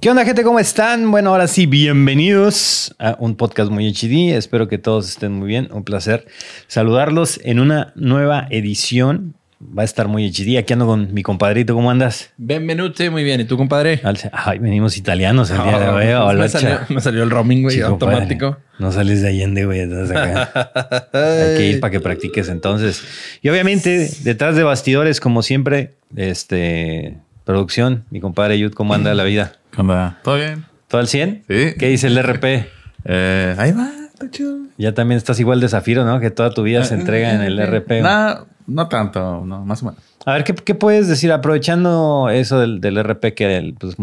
¿Qué onda, gente? ¿Cómo están? Bueno, ahora sí, bienvenidos a un podcast muy HD. Espero que todos estén muy bien. Un placer saludarlos en una nueva edición. Va a estar muy HD. Aquí ando con mi compadrito. ¿Cómo andas? Benvenuti, muy bien. ¿Y tú, compadre? Ay, venimos italianos el día de hoy. Me, salió, me, salió, el roaming, güey, automático. No sales de Allende, güey. Hay que ir para que practiques entonces. Y obviamente, detrás de bastidores, como siempre, este producción, mi compadre Yud, ¿cómo anda la vida? ¿Cómo ¿Todo bien? ¿Todo al 100? Sí. ¿Qué dice el RP? Eh, ahí va, está chido. Ya también estás igual de Zafiro, ¿no? Que toda tu vida se entrega en el RP. No, no tanto, no, más o menos. A ver, ¿qué, puedes decir? Aprovechando eso del, RP, que pues,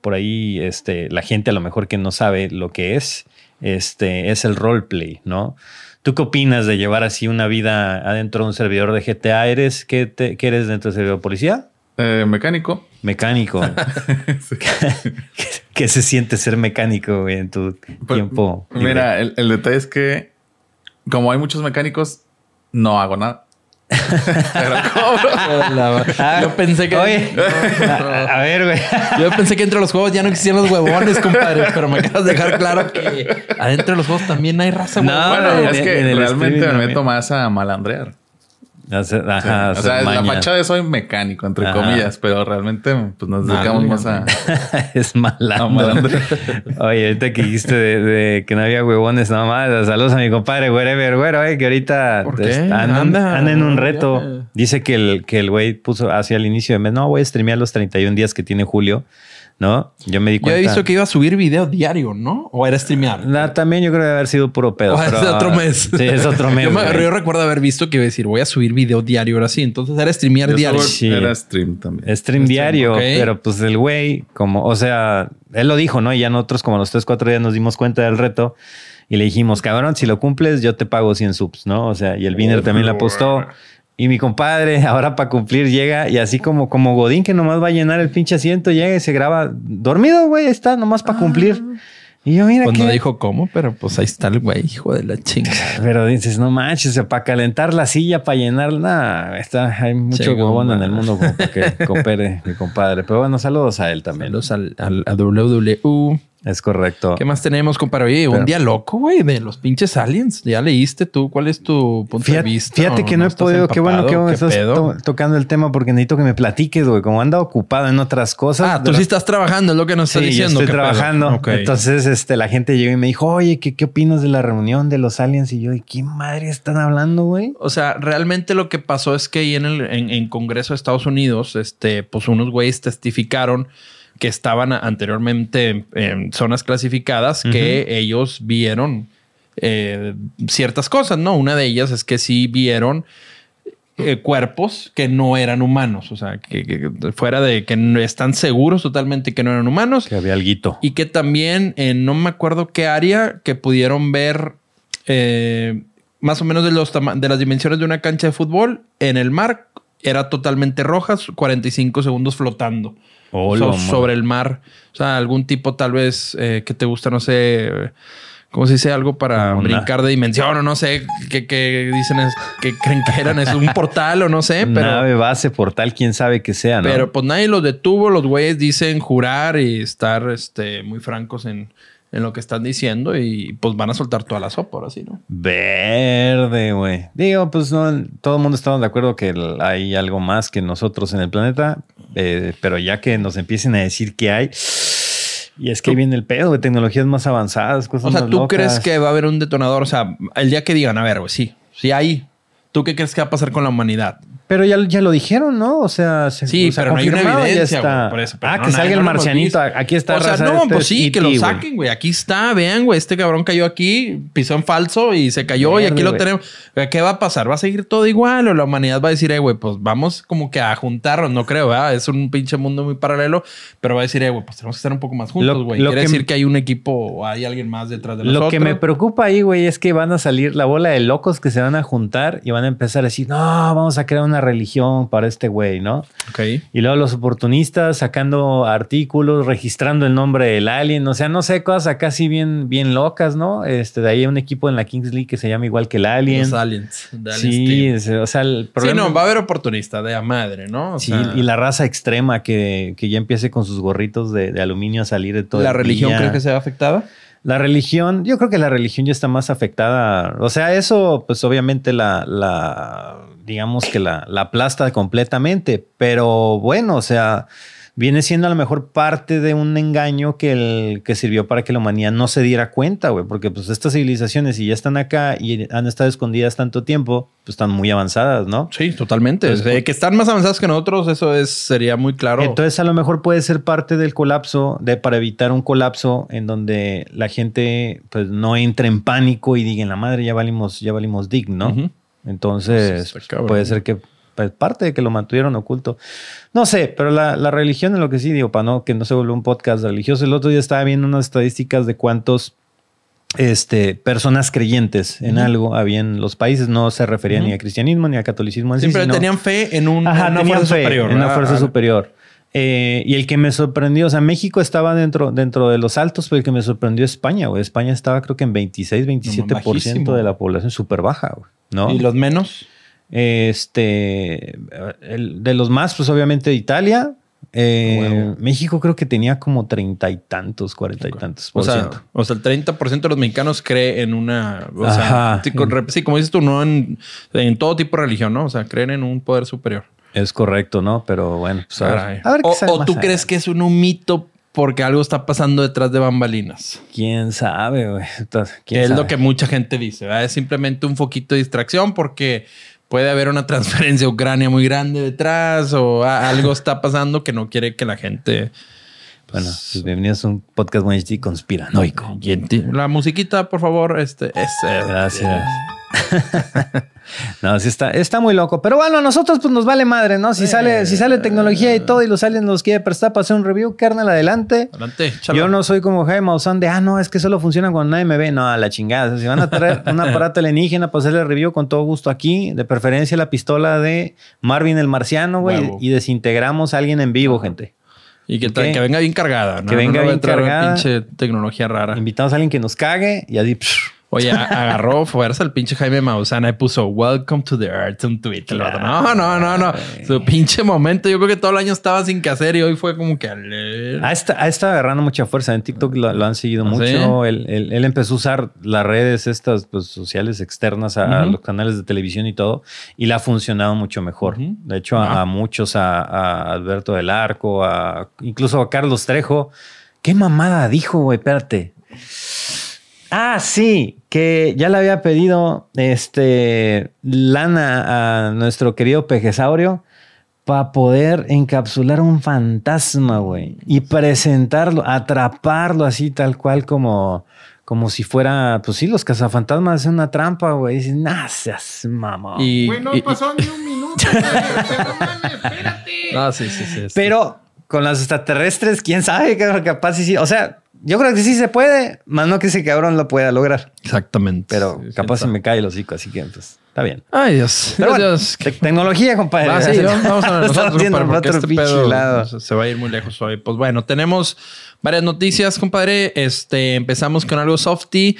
por ahí este, la gente a lo mejor que no sabe lo que es, este, es el roleplay, ¿no? ¿Tú qué opinas de llevar así una vida adentro de un servidor de GTA? ¿Eres, qué, qué eres dentro del servidor policía? Eh, mecánico. Mecánico. ¿Qué, se siente ser mecánico en tu pues, tiempo? Mira, el, detalle es que como hay muchos mecánicos, no hago nada. Pero cobro. yo pensé que. a, ver, güey. Yo pensé que entre los juegos ya no existían los huevones, compadre. Pero me acabas de dejar claro que adentro de los juegos también hay raza no, Bueno, es que realmente me meto más a malandrear. Ajá, o sea, la fachada de soy mecánico, entre comillas, pero realmente pues, nos dedicamos más a. es malandro. Oye, ahorita que dijiste de, que no había huevones nada más, saludos a mi compadre, wherever, güero, eh, que ahorita anda, en un reto. Dice que el que el güey puso hacia el inicio de mes, no, voy a streamear los 31 días que tiene Julio. ¿No? Yo me di cuenta. Yo he visto que iba a subir video diario, ¿no? O era streamear. también yo creo que haber sido puro pedo. O es otro mes. Sí, es otro mes. yo, recuerdo haber visto que iba a decir, voy a subir video diario ahora sí. Entonces era streamear diario. Sí. Era stream también. Stream, diario, pero pues el güey, como, o sea, él lo dijo, ¿no? Y ya nosotros, como los tres, cuatro días, nos dimos cuenta del reto y le dijimos, cabrón, si lo cumples, yo te pago 100 subs, ¿no? O sea, y el Viner también la apostó. Y mi compadre, ahora para cumplir, llega y así como, como Godín, que nomás va a llenar el pinche asiento, llega y se graba dormido, güey, está nomás para cumplir. Ah. Y yo, mira. Pues no dijo cómo, pero pues ahí está el güey, hijo de la chingada. Pero dices, no manches, para calentar la silla, para llenarla, está, hay mucho huevón en el mundo para que coopere mi compadre. Pero bueno, saludos a él también. Saludos al, al, a WW. Es correcto. ¿Qué más tenemos, compadre? Oye, un día loco, güey, de los pinches aliens. ¿Ya leíste tú? ¿Cuál es tu punto de vista? Fíjate que no, he podido. Qué bueno que estás tocando el tema porque necesito que me platiques, güey. Como anda ocupado en otras cosas. Ah, tú sí estás trabajando, es lo que nos estás diciendo. Yo estoy trabajando. Entonces, este, la gente llegó y me dijo, oye, ¿qué, ¿qué opinas de la reunión de los aliens? Y yo, ¿de qué madre están hablando, güey? O sea, realmente lo que pasó es que ahí en el en Congreso de Estados Unidos, este, pues unos güeyes testificaron que estaban anteriormente en, zonas clasificadas que ellos vieron eh, ciertas cosas, ¿no? Una de ellas es que sí vieron eh, cuerpos que no eran humanos, o sea, que, fuera de que no están seguros totalmente que no eran humanos. Que había algo. Y que también, no me acuerdo qué área, que pudieron ver eh, más o menos de, los de las dimensiones de una cancha de fútbol en el mar, era totalmente rojas, 45 segundos flotando sobre el mar. O sea, algún tipo tal vez eh, que te gusta, no sé, ¿cómo se dice? Algo para brincar de dimensión o no sé, que, dicen es, que creen que eran es un portal o no sé. Pero, Nave, base, portal, quién sabe que sea, ¿no? Pero pues nadie los detuvo. Los güeyes dicen jurar y estar este, muy francos en en lo que están diciendo y pues van a soltar toda la sopa ahora sí, ¿no? Verde, güey. Digo, pues no, todo el mundo estamos de acuerdo que hay algo más que nosotros en el planeta, eh, pero ya que nos empiecen a decir que hay... Y es que viene el pedo de tecnologías más avanzadas, cosas O sea, ¿tú crees que va a haber un detonador? O sea, el día que digan, a ver, güey, sí, sí hay. ¿Tú qué crees que va a pasar con la humanidad? Pero ya, ya lo dijeron, ¿no? O sea, se, sí, pero no hay una evidencia, está. por eso, ah, que salga el marcianito. Aquí está. O sea, no, pues sí, que lo saquen, güey. Aquí está, vean, güey. Este cabrón cayó aquí, pisó en falso y se cayó y aquí lo tenemos. ¿Qué va a pasar? ¿Va a seguir todo igual? ¿O la humanidad va a decir, eh, güey, pues vamos como que a juntarnos? No creo, ¿verdad? Es un pinche mundo muy paralelo, pero va a decir, eh, güey, pues tenemos que estar un poco más juntos, güey. Quiere decir que hay un equipo o hay alguien más detrás de nosotros. Lo que me preocupa ahí, güey, es que van a salir la bola de locos que se van a juntar y van a empezar a decir, no, vamos a crear una una religión para este güey, ¿no? Ok. Y luego los oportunistas sacando artículos, registrando el nombre del alien, o sea, no sé, cosas acá sí bien, bien locas, ¿no? Este, de ahí hay un equipo en la Kings League que se llama igual que el alien. Los aliens. Sí, es- o sea, el Sí, problema... no, va a haber oportunista de a madre, ¿no? O Sí, sea, y la raza extrema que, que ya empiece con sus gorritos de, de aluminio a salir de todo ¿La el religión crees que se ve afectada? La religión, yo creo que la religión ya está más afectada. O sea, eso, pues obviamente la, la digamos que la, la aplasta completamente. Pero bueno, o sea, viene siendo a lo mejor parte de un engaño que, el, que sirvió para que la humanidad no se diera cuenta, güey. Porque pues estas civilizaciones, si ya están acá y han estado escondidas tanto tiempo, pues están muy avanzadas, ¿no? Sí, totalmente. Pues, O sea, que están más avanzados que nosotros, eso es, sería muy claro. Entonces a lo mejor puede ser parte del colapso, de para evitar un colapso en donde la gente pues no entre en pánico y diga, la madre, ya valimos, ya valimos dig, ¿no? Entonces cabrón. puede ser que pues, parte de que lo mantuvieron oculto. No sé, pero la, la religión es lo que sí digo, para no que no se vuelva un podcast religioso. El otro día estaba viendo unas estadísticas de cuántos este, personas creyentes en algo había en los países. No se refería ni a cristianismo ni a catolicismo en sí, Siempre sino- tenían fe en un, Ajá, en una fuerza fe superior. en una fuerza Ah, superior. Eh, y el que me sorprendió, o sea, México estaba dentro, dentro de los altos, pero el que me sorprendió es España, güey. España estaba creo que en 26, 27% bajísimo. de la población, súper baja, güey. ¿no? ¿Y los menos? Este, el- de los más, pues obviamente Italia. Eh. México creo que tenía como treinta y tantos, cuarenta y tantos por O sea, ciento. o sea, el 30% de los mexicanos cree en una. O Ajá. sea, sí, como dices tú, no en, en todo tipo de religión, ¿no? O sea, creen en un poder superior. Es correcto, ¿no? Pero bueno, pues a ver, a ver qué o sale o más tú crees que es un, un mito porque algo está pasando detrás de bambalinas. ¿Quién sabe, güey? Entonces, ¿quién Que es lo sabe? que mucha gente dice. ¿verdad? Es simplemente un foquito de distracción porque puede haber una transferencia a Ucrania muy grande detrás o algo está pasando que no quiere que la gente. Bueno, pues bienvenidos a un podcast muy conspiranoico. La musiquita, por favor, este es. eh, Gracias. no, sí está, está muy loco. Pero bueno, a nosotros pues nos vale madre, ¿no? Si sale, si sale tecnología y todo y los aliens nos quiere prestar para hacer un review, carnal, adelante. Adelante. Yo no soy como Jaime Maussan de, ah, no, es que solo funciona cuando nadie me ve. No, a la chingada. O sea, si van a traer un aparato alienígena para hacerle review con todo gusto aquí, de preferencia la pistola de Marvin el Marciano, güey, y desintegramos a alguien en vivo, gente. Y que, venga bien cargada. ¿no? Que venga No a bien cargada. Pinche tecnología rara. Invitamos a alguien que nos cague y así... psh, Oye, agarró fuerza el pinche Jaime Mausana y puso Welcome to the Earth Twitter. Claro, no, no, no, no. güey. Su pinche momento. Yo creo que todo el año estaba sin que hacer y hoy fue como que. Ha estado, agarrando mucha fuerza. En TikTok lo, lo han seguido ¿Ah, mucho. Él, él- él empezó a usar las redes estas pues, sociales externas a, los canales de televisión y todo. Y le ha funcionado mucho mejor. De hecho, a, Ah. a muchos, a, a Alberto del Arco, a, incluso a Carlos Trejo. ¿Qué mamada dijo, güey? Espérate. Ah, sí, que ya le había pedido este lana a nuestro querido Pejesaurio para poder encapsular un fantasma, güey, y presentarlo, atraparlo así tal cual como como si fuera, pues sí, los cazafantasmas es una trampa, güey. Dicen, nah, seas mamá. Y, Güey, no y- pasó ni un minuto. güey. Sea, no espérate. Ah, sí, sí, sí. sí. Pero con las extraterrestres, quién sabe, capaz sí, sí. O sea, yo creo que sí se puede, más no que ese cabrón lo pueda lograr. Exactamente. Pero Sí, capaz se me cae el hocico, así que pues está bien. Ay, Dios. Pero bueno, Dios. te- tecnología, compadre. Ah, sí, vamos vamos a ver nosotros, compadre, porque este pedo lado. se va a ir muy lejos hoy. Pues bueno, tenemos varias noticias, compadre. Este, empezamos con algo softy.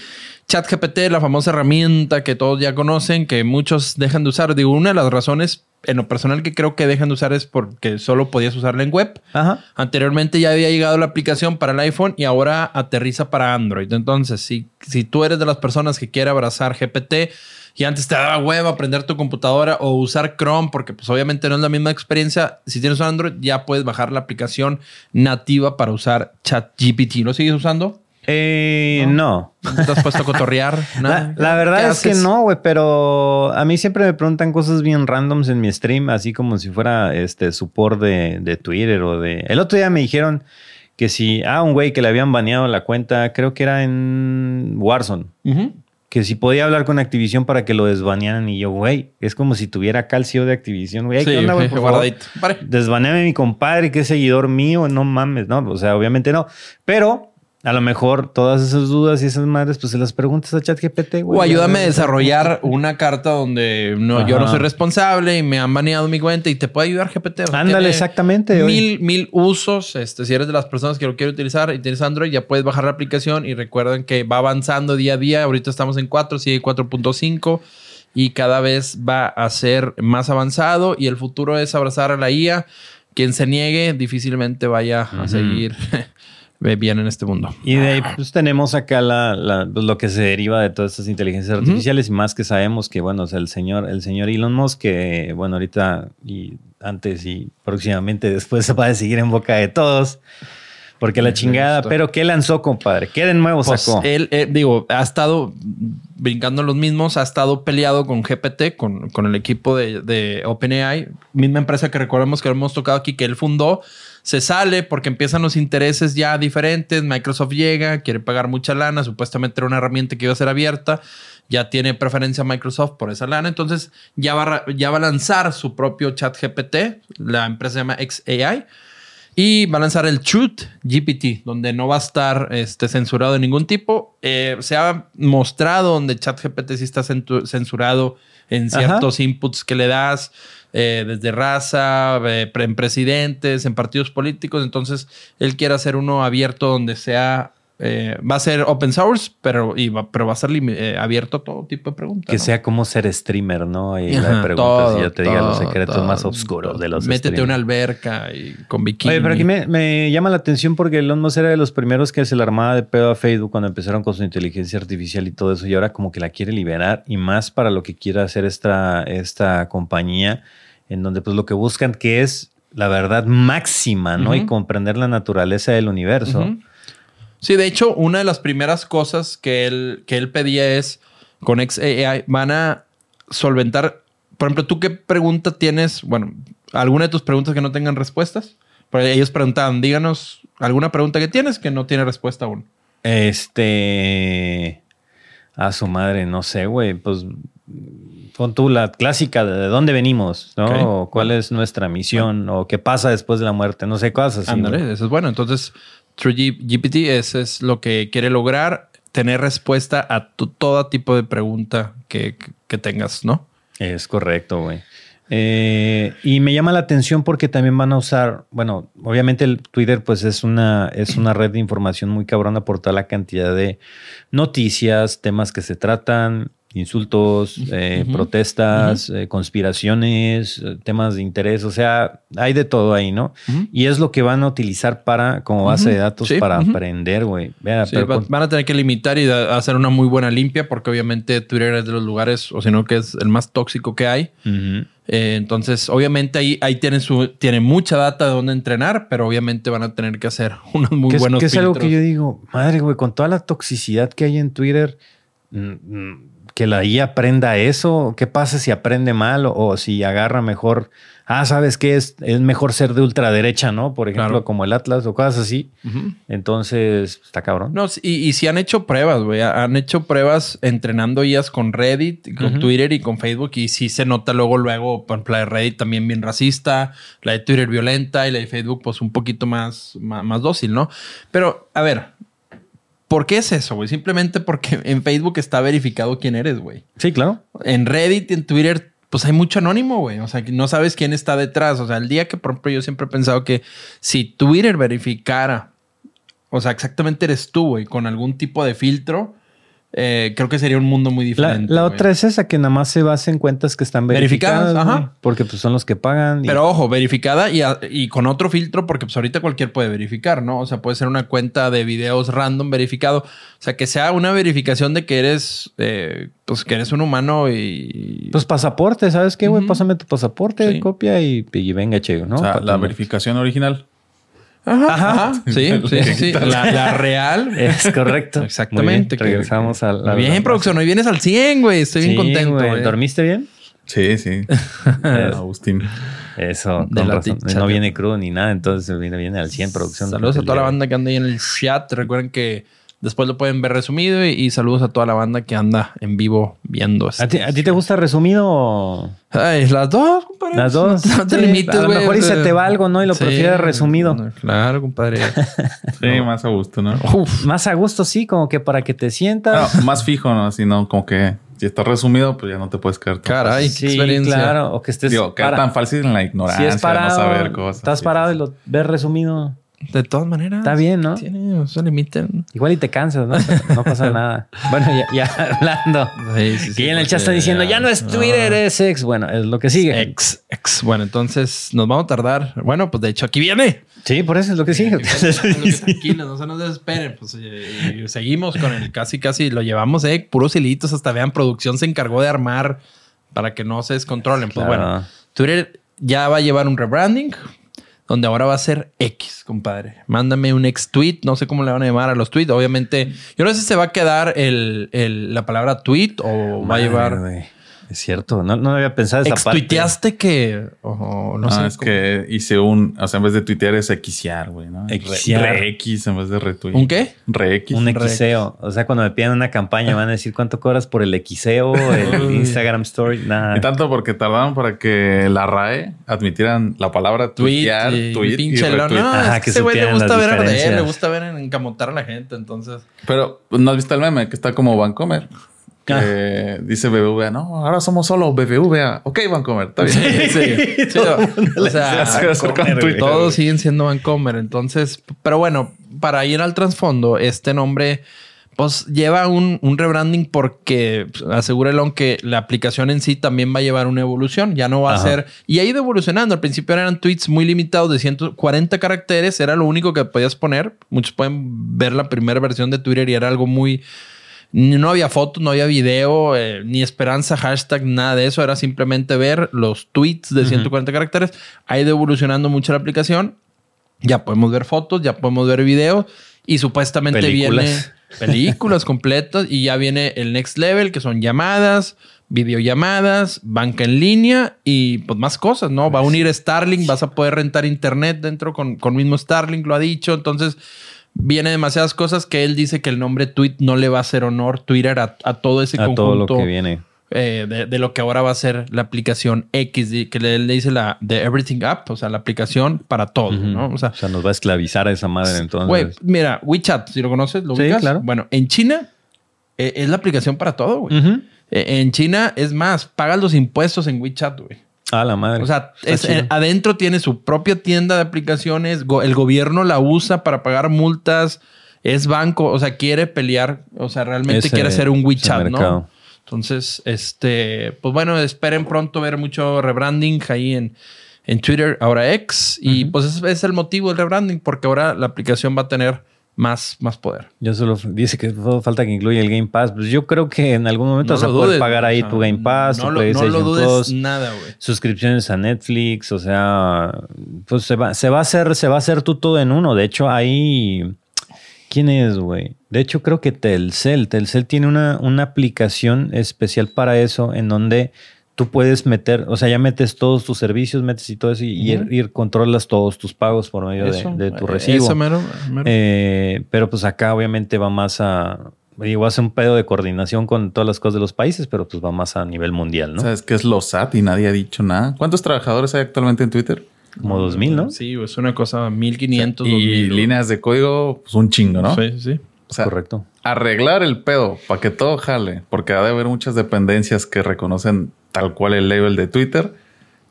ChatGPT, la famosa herramienta que todos ya conocen, que muchos dejan de usar. Digo, una de las razones en lo personal que creo que dejan de usar es porque solo podías usarla en web. Ajá. Anteriormente ya había llegado la aplicación para el iPhone y ahora aterriza para Android. Entonces, si, si tú eres de las personas que quiere abrazar GPT y antes te daba huevo aprender tu computadora o usar Chrome, porque pues obviamente no es la misma experiencia, si tienes un Android ya puedes bajar la aplicación nativa para usar ChatGPT. ¿Lo sigues usando? Eh, no. ¿No te has puesto a cotorrear? La, Nada. la verdad ¿Qué es que no, güey, pero a mí siempre me preguntan cosas bien randoms en mi stream, así como si fuera este support de, de Twitter o de. El otro día me dijeron que si, ah, un güey que le habían baneado la cuenta, creo que era en Warzone, que si podía hablar con Activision para que lo desbanearan y yo, güey, es como si tuviera calcio de Activision, güey. Sí, ¿Qué onda, güey? Por guardadito. Desbaneame a mi compadre que es seguidor mío, no mames, no, o sea, obviamente no. Pero a lo mejor todas esas dudas y esas madres, pues se las preguntas a ChatGPT, güey. O ayúdame a desarrollar una carta donde no, yo no soy responsable y me han baneado mi cuenta y te puede ayudar GPT. O sea, Ándale, exactamente, oye. Mil, mil usos. Este, si eres de las personas que lo quiere utilizar y tienes Android, ya puedes bajar la aplicación y recuerden que va avanzando día a día. Ahorita estamos en 4, sigue 4.5 y cada vez va a ser más avanzado y el futuro es abrazar a la IA. Quien se niegue difícilmente vaya a seguir bien en este mundo. Y de ahí pues tenemos acá la, la- pues, lo que se deriva de todas estas inteligencias artificiales y más que sabemos que, bueno, o sea, el señor, el señor Elon Musk, que, bueno, ahorita y antes y próximamente después se va a seguir en boca de todos. Porque la chingada, pero ¿qué lanzó, compadre? ¿Qué de nuevo Pues, sacó? él, eh, digo, ha estado brincando los mismos, ha estado peleado con GPT, con, con el equipo de, de OpenAI, misma empresa que recordemos que hemos tocado aquí, que él fundó. Se sale porque empiezan los intereses ya diferentes. Microsoft llega, quiere pagar mucha lana. Supuestamente era una herramienta que iba a ser abierta. Ya tiene preferencia Microsoft por esa lana. Entonces ya va, ya va a lanzar su propio chat GPT. La empresa se llama XAI. Y va a lanzar el Truth GPT, donde no va a estar este, censurado de ningún tipo. Eh, se ha mostrado donde ChatGPT sí está censurado en Ajá. ciertos inputs que le das, eh, desde raza, eh, en presidentes, en partidos políticos. Entonces, él quiere hacer uno abierto donde sea. eh, va a ser open source, pero, y va, pero va a ser eh, abierto a todo tipo de preguntas. Que ¿no? sea como ser streamer, ¿no? Y Ajá, le preguntas todo, y ya te diga los secretos todo, más oscuros todo. de los Métete a una alberca y con bikini. Oye, pero aquí me, me llama la atención porque Elon Musk era de los primeros que se la armaba de pedo a Facebook cuando empezaron con su inteligencia artificial y todo eso, y ahora como que la quiere liberar y más para lo que quiere hacer esta, esta compañía, en donde pues lo que buscan que es la verdad máxima, ¿no? Y comprender la naturaleza del universo. Sí, de hecho, una de las primeras cosas que él, que él pedía es con XAI van a solventar. Por ejemplo, ¿tú qué pregunta tienes? Bueno, alguna de tus preguntas que no tengan respuestas. Pero ellos preguntaban, díganos alguna pregunta que tienes que no tiene respuesta aún. Este. A su madre, no sé, güey. Pues pon tú la clásica de, de dónde venimos, ¿no? O cuál es nuestra misión, o qué pasa después de la muerte, no sé, cosas así. Eso es bueno. Entonces, TrueGPT, ese es lo que quiere lograr, tener respuesta a tu- todo tipo de pregunta que, que- que tengas, ¿no? Es correcto, güey. Eh, y me llama la atención porque también van a usar, bueno, obviamente el Twitter pues es una, es una red de información muy cabrona por toda la cantidad de noticias, temas que se tratan, insultos, eh, protestas, eh, conspiraciones, eh, temas de interés, o sea, hay de todo ahí, ¿no? Y es lo que van a utilizar para, como base de datos Sí, para aprender, güey. Sí, con- van a tener que limitar y hacer una muy buena limpia porque obviamente Twitter es de los lugares, o si no, que es el más tóxico que hay. Eh, entonces, obviamente ahí, ahí tienen, su, tienen mucha data de dónde entrenar, pero obviamente van a tener que hacer unos muy es, buenos que es algo que yo digo, madre, güey, con toda la toxicidad que hay en Twitter, mm, mm, que la IA aprenda eso. ¿Qué pasa si aprende mal o, o si agarra mejor? Ah, ¿sabes qué? Es, es mejor ser de ultraderecha, ¿no? Por ejemplo, Claro. como el Atlas o cosas así. Entonces, está cabrón. No, y, y si han hecho pruebas, güey. Han hecho pruebas entrenando IAs con Reddit, con. Twitter y con Facebook. Y sí se nota luego, luego, por ejemplo, la de Reddit también bien racista, la de Twitter violenta y la de Facebook, pues un poquito más, más, más dócil, ¿no? Pero, a ver, ¿por qué es eso, güey? Simplemente porque en Facebook está verificado quién eres, güey. Sí, claro. En Reddit y en Twitter, pues hay mucho anónimo, güey. O sea, no sabes quién está detrás. O sea, el día que, por ejemplo, yo siempre he pensado que si Twitter verificara, o sea, exactamente eres tú, güey, con algún tipo de filtro, eh, creo que sería un mundo muy diferente. la otra es esa, que nada más se basa en cuentas que están verificadas. Verificadas, ajá. Porque pues, son los que pagan. y- Pero ojo, verificada y, a- y con otro filtro, porque pues ahorita cualquier puede verificar, ¿no? O sea, puede ser una cuenta de videos random verificado. O sea, que sea una verificación de que eres, eh, pues que eres un humano y... Pues pasaporte, ¿sabes qué, güey? Ujú. Pásame tu pasaporte, Sí. copia y, y venga, che, ¿no? o sea, la verificación original. Ajá. Sí, sí, sí, sí. La, la real. Es correcto. Exactamente. Bien, Regresamos a la. Bien, producción. Hoy vienes al 100, güey. Estoy bien contento. güey. güey. ¿Dormiste bien? Sí, sí. Agustín. Eso, De con la razón. No viene crudo ni nada, entonces viene, viene al 100 producción. Saludos a toda la banda que anda ahí en el chat. Recuerden que Después lo pueden ver resumido y, y saludos a toda la banda que anda en vivo viendo. ¿A ti, a ti te gusta resumido o...? Ay, las dos, compadre. Las dos. No, te Sí, limites, a lo güey. mejor y se te va algo, ¿no? Y lo prefieres resumido. Claro, compadre. Sí, más a gusto, ¿no? Uf. Más a gusto, sí, como que para que te sientas. No, más fijo, ¿no? Así, no, como que si está resumido, pues ya no te puedes quedar Caray, qué sí, experiencia. claro. O que estés Digo, para- tan fácil en la ignorancia, Si es parado, no saber cosas. estás parado y lo ves resumido. De todas maneras. Está bien, ¿no? Tiene, no se limiten. Igual y te cansas, ¿no? Pero no pasa nada. Bueno, ya, ya hablando. Sí, sí, sí, que en el chat están diciendo, ya no es Twitter, Ah. es ex. Bueno, es lo que sigue. Ex, ex. Bueno, entonces nos vamos a tardar. Bueno, pues de hecho aquí viene. Sí, por eso es lo que sigue. Tranquilos, no se nos desesperen. Pues eh, seguimos con el casi, casi lo llevamos, eh, puros hilitos. Hasta vean, producción se encargó de armar para que no se descontrolen. Pues Claro. bueno, Twitter ya va a llevar un rebranding donde ahora va a ser X, compadre. Mándame un ex tweet, no sé cómo le van a llamar a los tweets. Obviamente, yo no sé si se va a quedar el, el- la palabra tweet o va a llevar. Es cierto, no, no había pensado esa parte. tuiteaste que. o no No, sé. es cómo- que hice un, o sea, en vez de tuitear es xear, güey, ¿no? Xear. Re-X en vez de retweet. ¿Un qué? Re-X. Un xeo. O sea, cuando me piden una campaña van a decir cuánto cobras por el xeo, el Instagram Story. Nada. Y tanto porque tardaron para que la RAE admitieran la palabra Tweet, tuitear, y tweet y pinche lo- retweet. No, Ajá, es que ese güey le gusta ver arder, le gusta ver en- encamotar a la gente, entonces. Pero no has visto el meme que está como Vancomer. Que dice BBVA, no, ahora somos solo BBVA. Ok, Vancomer, está bien. Sí, sí, o sea, todos siguen siendo Vancomer, entonces, pero bueno, para ir al trasfondo, este nombre pues lleva un, un rebranding porque pues, asegura Elon que la aplicación en sí también va a llevar una evolución. Ya no va Ajá. a ser. Y ha ido evolucionando. Al principio eran tweets muy limitados de 140 caracteres. Era lo único que podías poner. Muchos pueden ver la primera versión de Twitter y era algo muy. No había fotos, no había video, eh, ni esperanza, hashtag, nada de eso. Era simplemente ver los tweets de 140 caracteres. Ha ido evolucionando mucho la aplicación. Ya podemos ver fotos, ya podemos ver videos. Y supuestamente Películas. viene películas completas. Y ya viene el next level, que son llamadas, videollamadas, banca en línea y pues más cosas, ¿no? Va a unir Starlink, vas a poder rentar internet dentro con, con mismo Starlink, lo ha dicho. Entonces, viene demasiadas cosas que él dice que el nombre tweet no le va a hacer honor Twitter a, a todo ese a conjunto todo lo que viene. eh, de, de lo que ahora va a ser la aplicación X, que le, le dice la de Everything App, o sea, la aplicación para todo, ¿no? O sea, O sea, nos va a esclavizar a esa madre entonces. güey, mira, WeChat, si lo conoces, lo Sí, ubicas. claro. Bueno, en China eh, es la aplicación para todo, güey. Eh, en China, es más, pagas los impuestos en WeChat, güey. A la madre. O sea, es- eh, adentro tiene su propia tienda de aplicaciones. el gobierno la usa para pagar multas. Es banco. O sea, quiere pelear. O sea, realmente Ese- quiere hacer un WeChat, ¿no? Entonces, este, pues bueno, esperen pronto ver mucho rebranding ahí en, en Twitter, ahora X. Y pues ese es el motivo del rebranding, porque ahora la aplicación va a tener más, más poder. Yo solo dice que solo falta que incluya el Game Pass. Pues yo creo que en algún momento No vas a poder dudes, pagar ahí o sea, tu Game Pass, no tu lo, no PlayStation lo dudes Plus, nada, güey. suscripciones a Netflix. O sea, pues se va, se va a hacer, se va a hacer tú todo en uno. De hecho, ahí. ¿Quién es, güey? De hecho, creo que Telcel. Telcel tiene una, una aplicación especial para eso en donde tú puedes meter, o sea, ya metes todos tus servicios, metes y todo eso y, y- y controlas todos tus pagos por medio de- Eso, de, tu eh, recibo. Eso mero, mero. Eh, pero pues acá obviamente va más a. Digo, hace un pedo de coordinación con todas las cosas de los países, pero pues va más a nivel mundial, ¿no? ¿Sabes qué es los SAT y nadie ha dicho nada? ¿Cuántos trabajadores hay actualmente en Twitter? Como 2000, ¿no? Sí, es una cosa 1500, y 2000. líneas de código, pues un chingo, ¿no? Sí, sí. O sea, Correcto. arreglar el pedo para que todo jale, porque ha de haber muchas dependencias que reconocen tal cual el label de Twitter.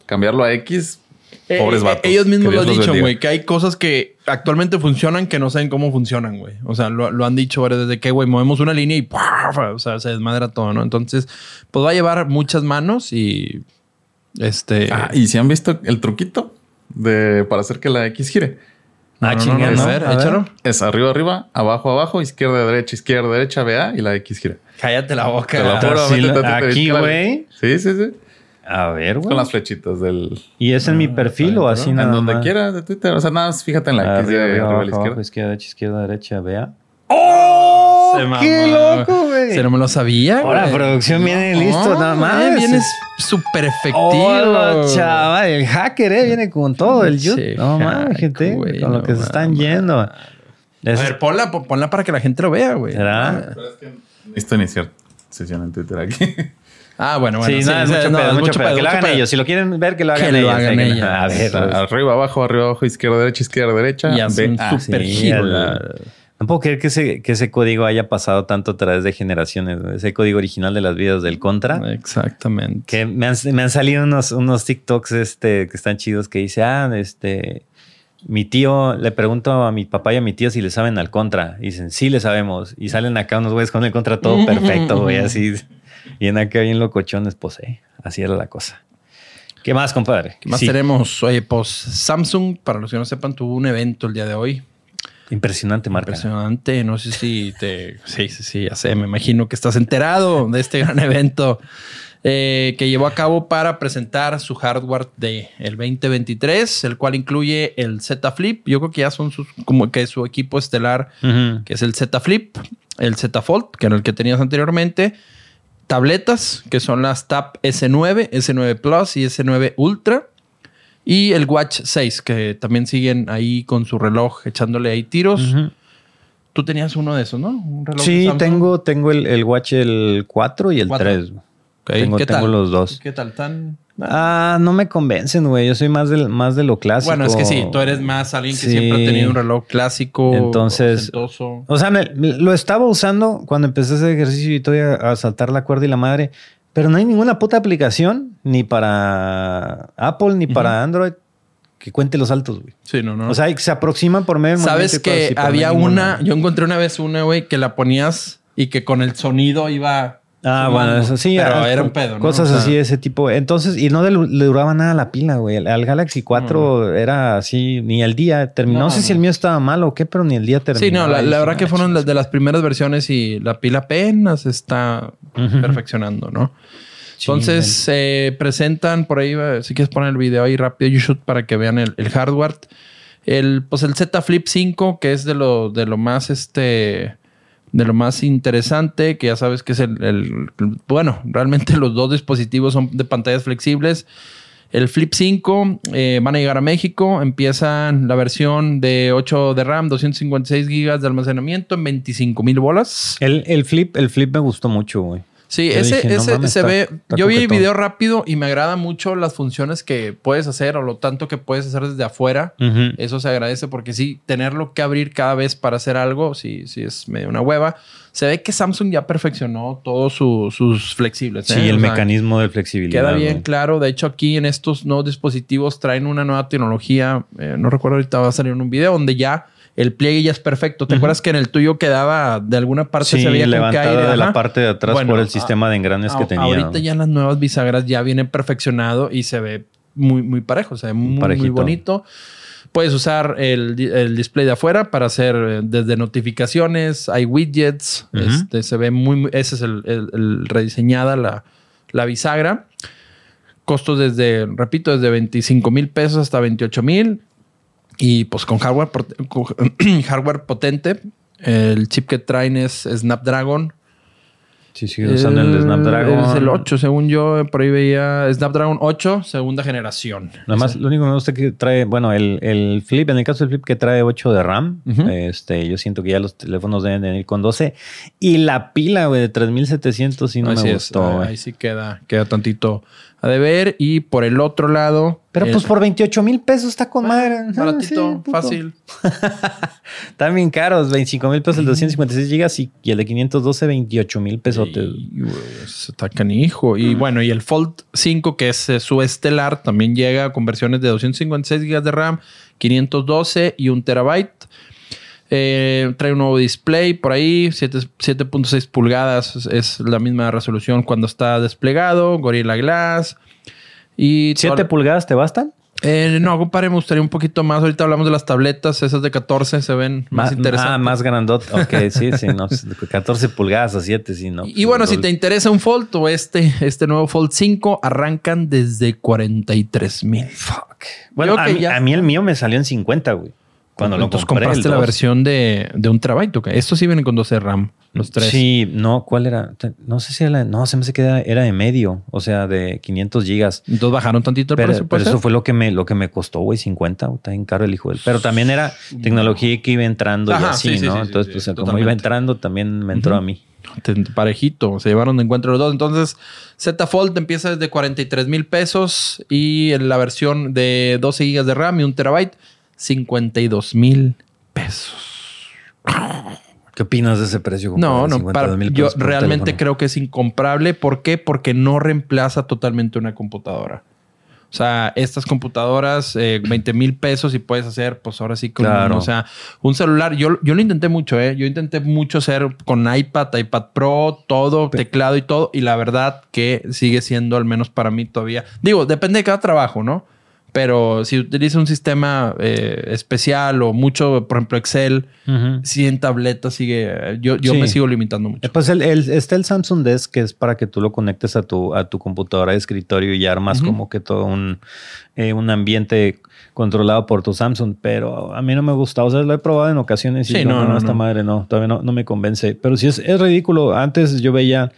Cambiarlo a X, pobres Eh, eh, vatos. Ellos mismos lo han dicho, güey, que hay cosas que actualmente funcionan que no saben cómo funcionan, güey. O sea, lo, lo han dicho varias desde que, güey, movemos una línea y ¡puf! o sea, se desmadra todo, ¿no? Entonces, pues va a llevar muchas manos y este. Ah, y si han visto el truquito de para hacer que la X gire. Ah, no, no, no, ¿no? A ver, A ver. échalo. Es arriba, arriba, abajo, abajo, izquierda, derecha, izquierda, derecha, BA y la X gira. Cállate la boca. Te la- a Twitter, aquí, güey. Sí, sí, sí. A ver, güey. Con las flechitas del. ¿Y es en mi Ah, perfil está o así en nada donde más? quieras de Twitter. O sea, nada más fíjate en la X Arriba, arriba, arriba, a la abajo, izquierda. abajo, izquierda, derecha, izquierda, derecha, vea. ¡Oh! ¡Qué loco, güey! Se no me lo sabía, güey. Ahora, producción viene listo, nada más. Vienes súper efectivo. Hola, chaval. El hacker, eh, viene con todo. El Sí, YouTube. no mames, gente. güey, con lo no que se están yendo. A Es- ver, ponla, pon- ponla para que la gente lo vea, güey. ¿Será? Pero es que no necesito iniciar sesión en Twitter aquí. Ah, bueno, bueno. sí, no, es mucho no, pedo, es mucho pedo. Que lo hagan pedo. ellos. Si lo quieren ver, que lo hagan Que lo ellos. hagan Hay que- ellos. A ver, Está arriba, abajo, arriba, abajo, izquierda, derecha, izquierda, derecha. Y hace Ve- un ah, super sí, giro. la- No puedo creer que ese, que ese código haya pasado tanto a través de generaciones. Ese código original de las vidas del Contra. Exactamente. Que me han, me han salido unos, unos TikToks este, que están chidos que dice, ah, este, mi tío, le pregunto a mi papá y a mi tío si le saben al Contra. Y dicen, sí le sabemos. Y salen acá unos güeyes con el Contra todo perfecto, güey, así. Y en acá bien locochones, pues, eh, así era la cosa. ¿Qué más, compadre? ¿Qué más Sí, tenemos? Oye, pues Samsung, para los que no sepan, tuvo un evento el día de hoy. Impresionante marca. Impresionante. No sé si te. Sí, sí, sí, ya sé. Me imagino que estás enterado de este gran evento eh, que llevó a cabo para presentar su hardware de el 2023, el cual incluye el Z Flip. Yo creo que ya son sus, como que su equipo estelar, que es el Z Flip, el Z Fold, que era el que tenías anteriormente. Tabletas, que son las Tab S9, S9 Plus y S9 Ultra. Y el Watch 6, que también siguen ahí con su reloj echándole ahí tiros. Tú tenías uno de esos, ¿no? Un reloj de Sí, tengo, tengo el, el Watch el 4 y el Cuatro. 3. Ok, Tengo, ¿qué tengo tal? los dos. ¿Qué tal? ¿Tan...? Ah, no me convencen, güey. Yo soy más, del, más de lo clásico. Bueno, es que sí, tú eres más alguien que Sí. siempre ha tenido un reloj clásico. Entonces-. O sea, me- me- lo estaba usando cuando empecé ese ejercicio y estoy a, a saltar la cuerda y la madre. Pero no hay ninguna puta aplicación, ni para Apple, ni para Android, que cuente los saltos, güey. Sí, no, no. O sea, se aproximan por medio Sabes que había una... Yo encontré una vez una, güey, que la ponías y que con el sonido iba... Ah, bueno, eso sí. Pero era un pedo, ¿no? Cosas O sea, así de ese tipo. Entonces, y no le, le duraba nada la pila, güey. Al, al Galaxy 4 era así, ni el día terminó. No, No, sé si el mío estaba mal o qué, pero ni el día terminó. Sí, no, la, verdad que "Ah, fueron las chingas". de las primeras versiones y la pila apenas se está perfeccionando, ¿no? Sí, Entonces, eh, presentan por ahí, eh, si quieres poner el video ahí rápido, YouTube, para que vean el, el hardware. El, pues el Z Flip 5, que es de lo, de lo más este. De lo más interesante, que ya sabes que es el, Bueno, realmente los dos dispositivos son de pantallas flexibles. El Flip 5 eh, van a llegar a México. Empiezan la versión de 8 de RAM, 256 GB de almacenamiento en 25 mil bolas. El, el flip, el flip me gustó mucho, güey. Sí, Yo ese, dije, no ese mames, se está- ve. está yo vi el video rápido y me agrada mucho las funciones que puedes hacer o lo tanto que puedes hacer desde afuera. Eso se agradece porque sí, tenerlo que abrir cada vez para hacer algo, sí, sí es medio una hueva. Se ve que Samsung ya perfeccionó todos su- sus flexibles. Sí, ¿eh? el O sea, mecanismo de flexibilidad. Queda bien güey. claro. De hecho, aquí en estos nuevos dispositivos traen una nueva tecnología. eh, no recuerdo ahorita va a salir en un video donde ya el pliegue ya es perfecto. ¿Te acuerdas que en el tuyo quedaba de alguna parte Sí, se veía levantada aire? de la parte de atrás Bueno, por el a- sistema de engranes que tenía. Ahorita ya las nuevas bisagras ya vienen perfeccionado y se ve muy, muy parejo. Se ve muy, bonito. Puedes usar el, el display de afuera para hacer eh, desde notificaciones, hay widgets. Este, se ve muy, muy- ese es el, el- el rediseñada la, la bisagra. Costos desde, repito, desde 25 mil pesos hasta 28 mil. Y pues con hardware, con hardware potente. El chip que traen es Snapdragon Sí, sigue usando el, de Snapdragon. Es el 8, según yo, por ahí veía Snapdragon 8, segunda generación. Nada más, lo único que me gusta que trae, bueno, el, el flip, en el caso del flip que trae 8 de RAM, este, yo siento que ya los teléfonos deben de venir con 12. Y la pila, güey, de 3700 sí no Así me es, gustó, ahí-. Ahí sí queda, queda tantito a deber. Y por el otro lado. Pero el- pues por 28 mil pesos está con madre. Ah, Baratito, sí, fácil. Están bien caros, 25 mil pesos el 256 gigas y, y el de 512, 28 mil pesos. Está canijo. Y bueno, y el Fold 5, que es eh, su estelar, también llega con versiones de 256 GB de RAM, 512 y 1 terabyte. Eh, trae un nuevo display por ahí, 7 7.6 pulgadas es, es la misma resolución cuando está desplegado, Gorilla Glass. Y ¿7 todo- pulgadas te bastan? Eh, no, compadre, me gustaría un poquito más. Ahorita hablamos de las tabletas, esas de 14 se ven más, interesantes. Ah, más grandot. Ok, sí, sí, no. 14 pulgadas a 7, sí, no. Y, y bueno, si te interesa un Fold o este, este nuevo Fold 5, arrancan desde 43 mil. Fuck. Bueno, Yo a que mí, ya- a mí el mío me salió en 50, güey. Cuando lo Entonces compré, el compraste la 2. versión de, de un terabyte. ¿ok? Estos sí vienen con 12 RAM, los tres. Sí, no, ¿cuál era? No sé si era, la- no, se me hace que era, era de medio, o sea, de 500 gigas. Entonces bajaron tantito el Pero, precio. pero ¿puede eso fue lo que me, lo que me costó, güey, 50, güey, está bien caro el hijo del. Pero también era tecnología que iba entrando y así, sí, sí, ¿no? sí, sí, Entonces, sí, pues como totalmente. iba entrando, también me entró a mí. Parejito, se llevaron de encuentro los dos. Entonces, Z Fold empieza desde 43 mil pesos y en la versión de 12 gigas de RAM y un terabyte, 52 mil pesos. ¿Qué opinas de ese precio? No, no, 50 para- yo realmente teléfono. creo que es incomparable. ¿Por qué? Porque no reemplaza totalmente una computadora. O sea, estas computadoras, eh, 20 mil pesos y puedes hacer, pues ahora sí, con, Claro. o sea, un celular. Yo, yo lo intenté mucho, ¿eh? Yo intenté mucho hacer con iPad, iPad Pro, todo, teclado y todo. Y la verdad que sigue siendo, al menos para mí todavía. Digo, depende de cada trabajo, ¿no? Pero si utiliza un sistema eh, especial o mucho, por ejemplo, Excel, Ujú. si en tableta sigue. Yo, yo Sí. me sigo limitando mucho. Eh, Pues el, el- está el Samsung Desk, que es para que tú lo conectes a tu, a tu computadora de escritorio y armas como que todo un, eh, un ambiente controlado por tu Samsung, pero a mí no me gusta. O sea, lo he probado en ocasiones y Sí, no, no, no, no, esta madre no, todavía no, no me convence. Pero sí es, es ridículo. Antes yo veía,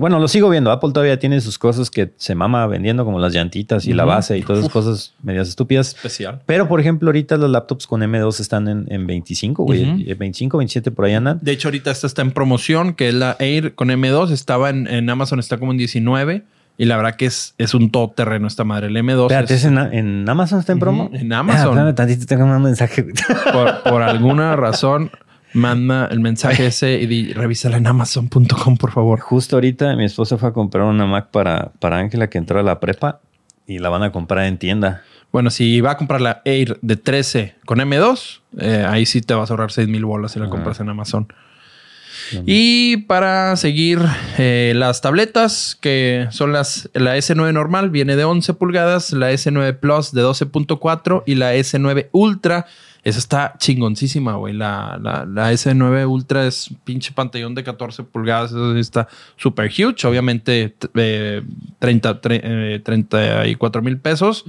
bueno, lo sigo viendo. Apple todavía tiene sus cosas que se mama vendiendo, como las llantitas y la base y todas esas cosas medias estúpidas. Especial. Pero, por ejemplo, ahorita los laptops con M2 están en, en 25, güey. Eh, 25, 27 por ahí andan. De hecho, ahorita esta está en promoción, que es la Air con M2. Estaba en, en Amazon, está como en 19. Y la verdad que es, es un todoterreno esta madre. El M2 Espérate, es- ¿es en, en Amazon está en promo? En Amazon. Ah, espérame tantito, tengo un mensaje. por, por alguna razón manda el mensaje ese y di, revísala en amazon.com, por favor. Justo ahorita mi esposa fue a comprar una Mac para para Ángela que entró a la prepa y la van a comprar en tienda. Bueno, si va a comprar la Air de 13 con M2, eh, ahí sí te vas a ahorrar 6 mil bolas si la Ajá. compras en Amazon. Y para seguir eh, las tabletas, que son las, la S9 normal, viene de 11 pulgadas, la S9 Plus de 12.4 y la S9 Ultra. Esa está chingoncísima, güey. La, la, la S9 Ultra es un pinche pantallón de 14 pulgadas. Sí está súper huge. Obviamente, eh, 30, tre- eh, 34 mil pesos.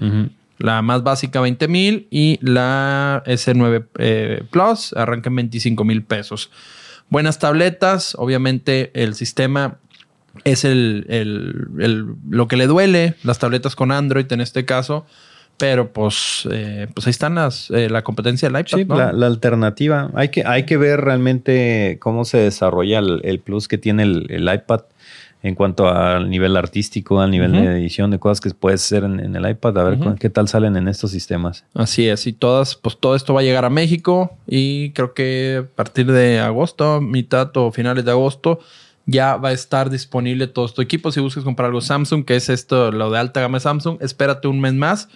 La más básica 20 mil y la S9 eh, Plus arranca en 25 mil pesos. Buenas tabletas, obviamente el sistema es el, el- el- lo que le duele, las tabletas con Android en este caso, pero pues, eh, pues ahí están las, eh, la competencia del iPad. Sí, ¿no? la, la alternativa. Hay que, hay que ver realmente cómo se desarrolla el, el plus que tiene el, el iPad en cuanto al nivel artístico, al nivel de edición, de cosas que puedes hacer en, en el iPad, a ver qué tal salen en estos sistemas. Así es, y todas, pues todo esto va a llegar a México y creo que a partir de agosto, mitad o finales de agosto, ya va a estar disponible todo tu equipo. Si buscas comprar algo Samsung, que es esto, lo de alta gama de Samsung, espérate un mes más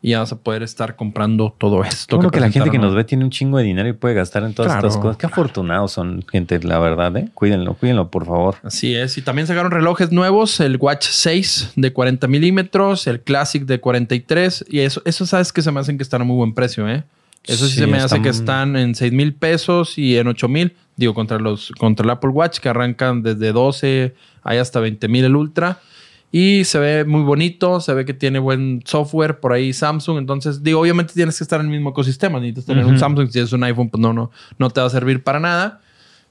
y vas a poder estar comprando todo esto. Creo que la gente que nos ve tiene un chingo de dinero y puede gastar en todas Claro. estas cosas. Qué afortunados son, gente, la verdad, ¿eh? Cuídenlo, cuídenlo, por favor. Así es. Y también sacaron relojes nuevos, el Watch 6 de 40 milímetros, el Classic de 43. Y eso, eso sabes que se me hacen que están a muy buen precio, ¿eh? Eso sí, Sí, se me hace que están en 6 mil pesos y en 8 mil. Digo, contra los contra el Apple Watch que arrancan desde 12, hay hasta 20 mil el Ultra. Y se ve muy bonito, se ve que tiene buen software por ahí Samsung. Entonces, digo, obviamente tienes que estar en el mismo ecosistema. Necesitas tener un. Samsung. Si tienes un iPhone, pues no, no, no te va a servir para nada.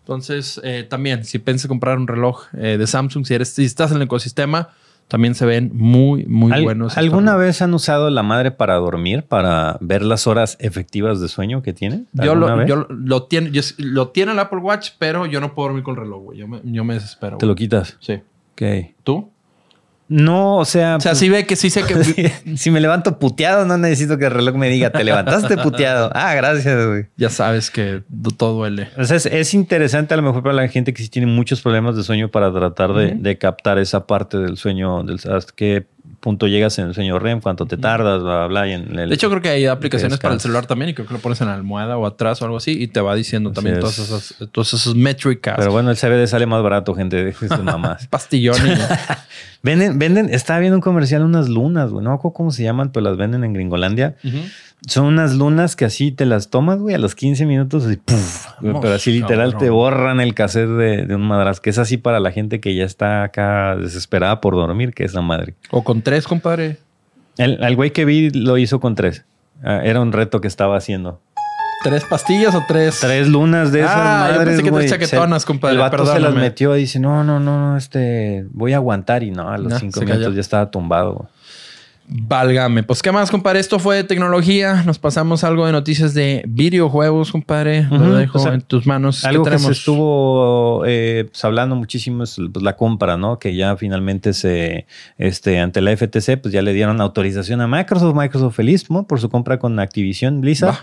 Entonces, eh, también, si piensas comprar un reloj eh, de Samsung, si, eres, si estás en el ecosistema, también se ven muy, muy Al- buenos. ¿Alguna vez han usado la madre para dormir, para ver las horas efectivas de sueño que tiene? Yo ¿Alguna lo, yo lo, tiene, yo- lo tiene el Apple Watch, pero yo no puedo dormir con el reloj, güey. Yo me, yo me desespero. Te lo quitas. Sí. Ok. ¿Tú? No, o sea. O sea, pues, sí ve que sí sé que... si, si me levanto puteado, no necesito que el reloj me diga, te levantaste puteado. Ah, gracias, güey. ya sabes que do- todo duele. O sea, es, es interesante a lo mejor para la gente que sí tiene muchos problemas de sueño para tratar de captar esa parte del sueño, del, hasta qué punto llegas en el sueño REM, cuánto te tardas, bla, bla, bla. y en el- De hecho, creo que hay aplicaciones para el celular también y creo que lo pones en la almohada o atrás o algo así y te va diciendo Así también es. todas esas, todas esas métricas. Pero bueno, el CBD sale más barato, gente. Sus mamás. Pastillón y... venden, venden, estaba viendo un comercial unas lunas, güey. No me acuerdo cómo se llaman, pero las venden en Gringolandia. Ujú. Son unas lunas que así te las tomas, güey, a los 15 minutos y ¡puf! Vamos, Pero así literal cabrón. te borran el cassette de, de un madras, que es así para la gente que ya está acá desesperada por dormir, que es la madre. O con tres, compadre. El, al güey que vi lo hizo con tres. Ah, era un reto que estaba haciendo. ¿Tres pastillas o tres? Tres lunas de esas Ah, yo madres, pensé que tres güey. chaquetonas, Se- compadre, El vato se las metió y dice, no, no, no, no, este, voy a aguantar. Y no, a los cinco minutos cayó. ya estaba tumbado. Válgame. Pues, ¿qué más, compadre? Esto fue de tecnología. Nos pasamos algo de noticias de videojuegos, compadre. Lo dejo o sea, en tus manos. ¿Qué Algo que se estuvo eh, pues, hablando muchísimo es pues, la compra, ¿no? Que ya finalmente se, este, ante la FTC, pues ya le dieron autorización a Microsoft, Microsoft feliz, ¿no? Por su compra con Activision Blizzard.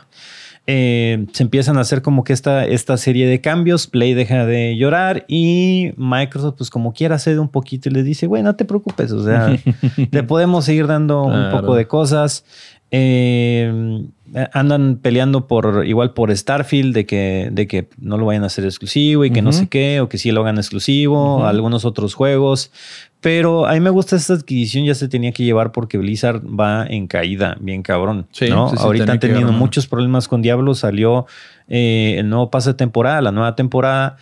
Eh, se empiezan a hacer como que esta, esta serie de cambios, Play deja de llorar y Microsoft pues como quiera cede un poquito y les dice, güey, no te preocupes, o sea, te podemos seguir dando un poco de cosas. Eh, andan peleando por igual por Starfield de que, de que no lo vayan a hacer exclusivo y que no sé qué, o que sí lo hagan exclusivo, algunos otros juegos. Pero a mí me gusta esta adquisición, ya se tenía que llevar porque Blizzard va en caída, bien cabrón. Sí, ¿no? sí, sí, Ahorita han tenido muchos problemas con Diablo, salió eh, el nuevo pase de temporada, la nueva temporada.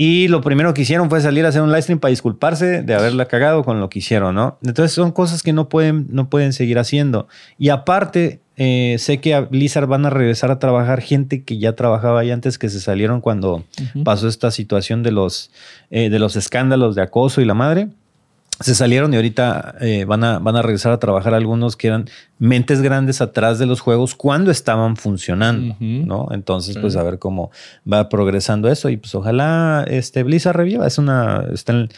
Y lo primero que hicieron fue salir a hacer un live stream para disculparse de haberla cagado con lo que hicieron, ¿no? Entonces son cosas que no pueden, no pueden seguir haciendo. Y aparte, eh, sé que a Blizzard van a regresar a trabajar gente que ya trabajaba ahí antes que se salieron cuando pasó esta situación de los, eh, de los escándalos de acoso y la madre. Se salieron y ahorita eh, van, a, van a regresar a trabajar algunos que eran mentes grandes atrás de los juegos cuando estaban funcionando. ¿no? Entonces, Sí. pues a ver cómo va progresando eso y pues ojalá este Blizzard reviva. Es una, está en,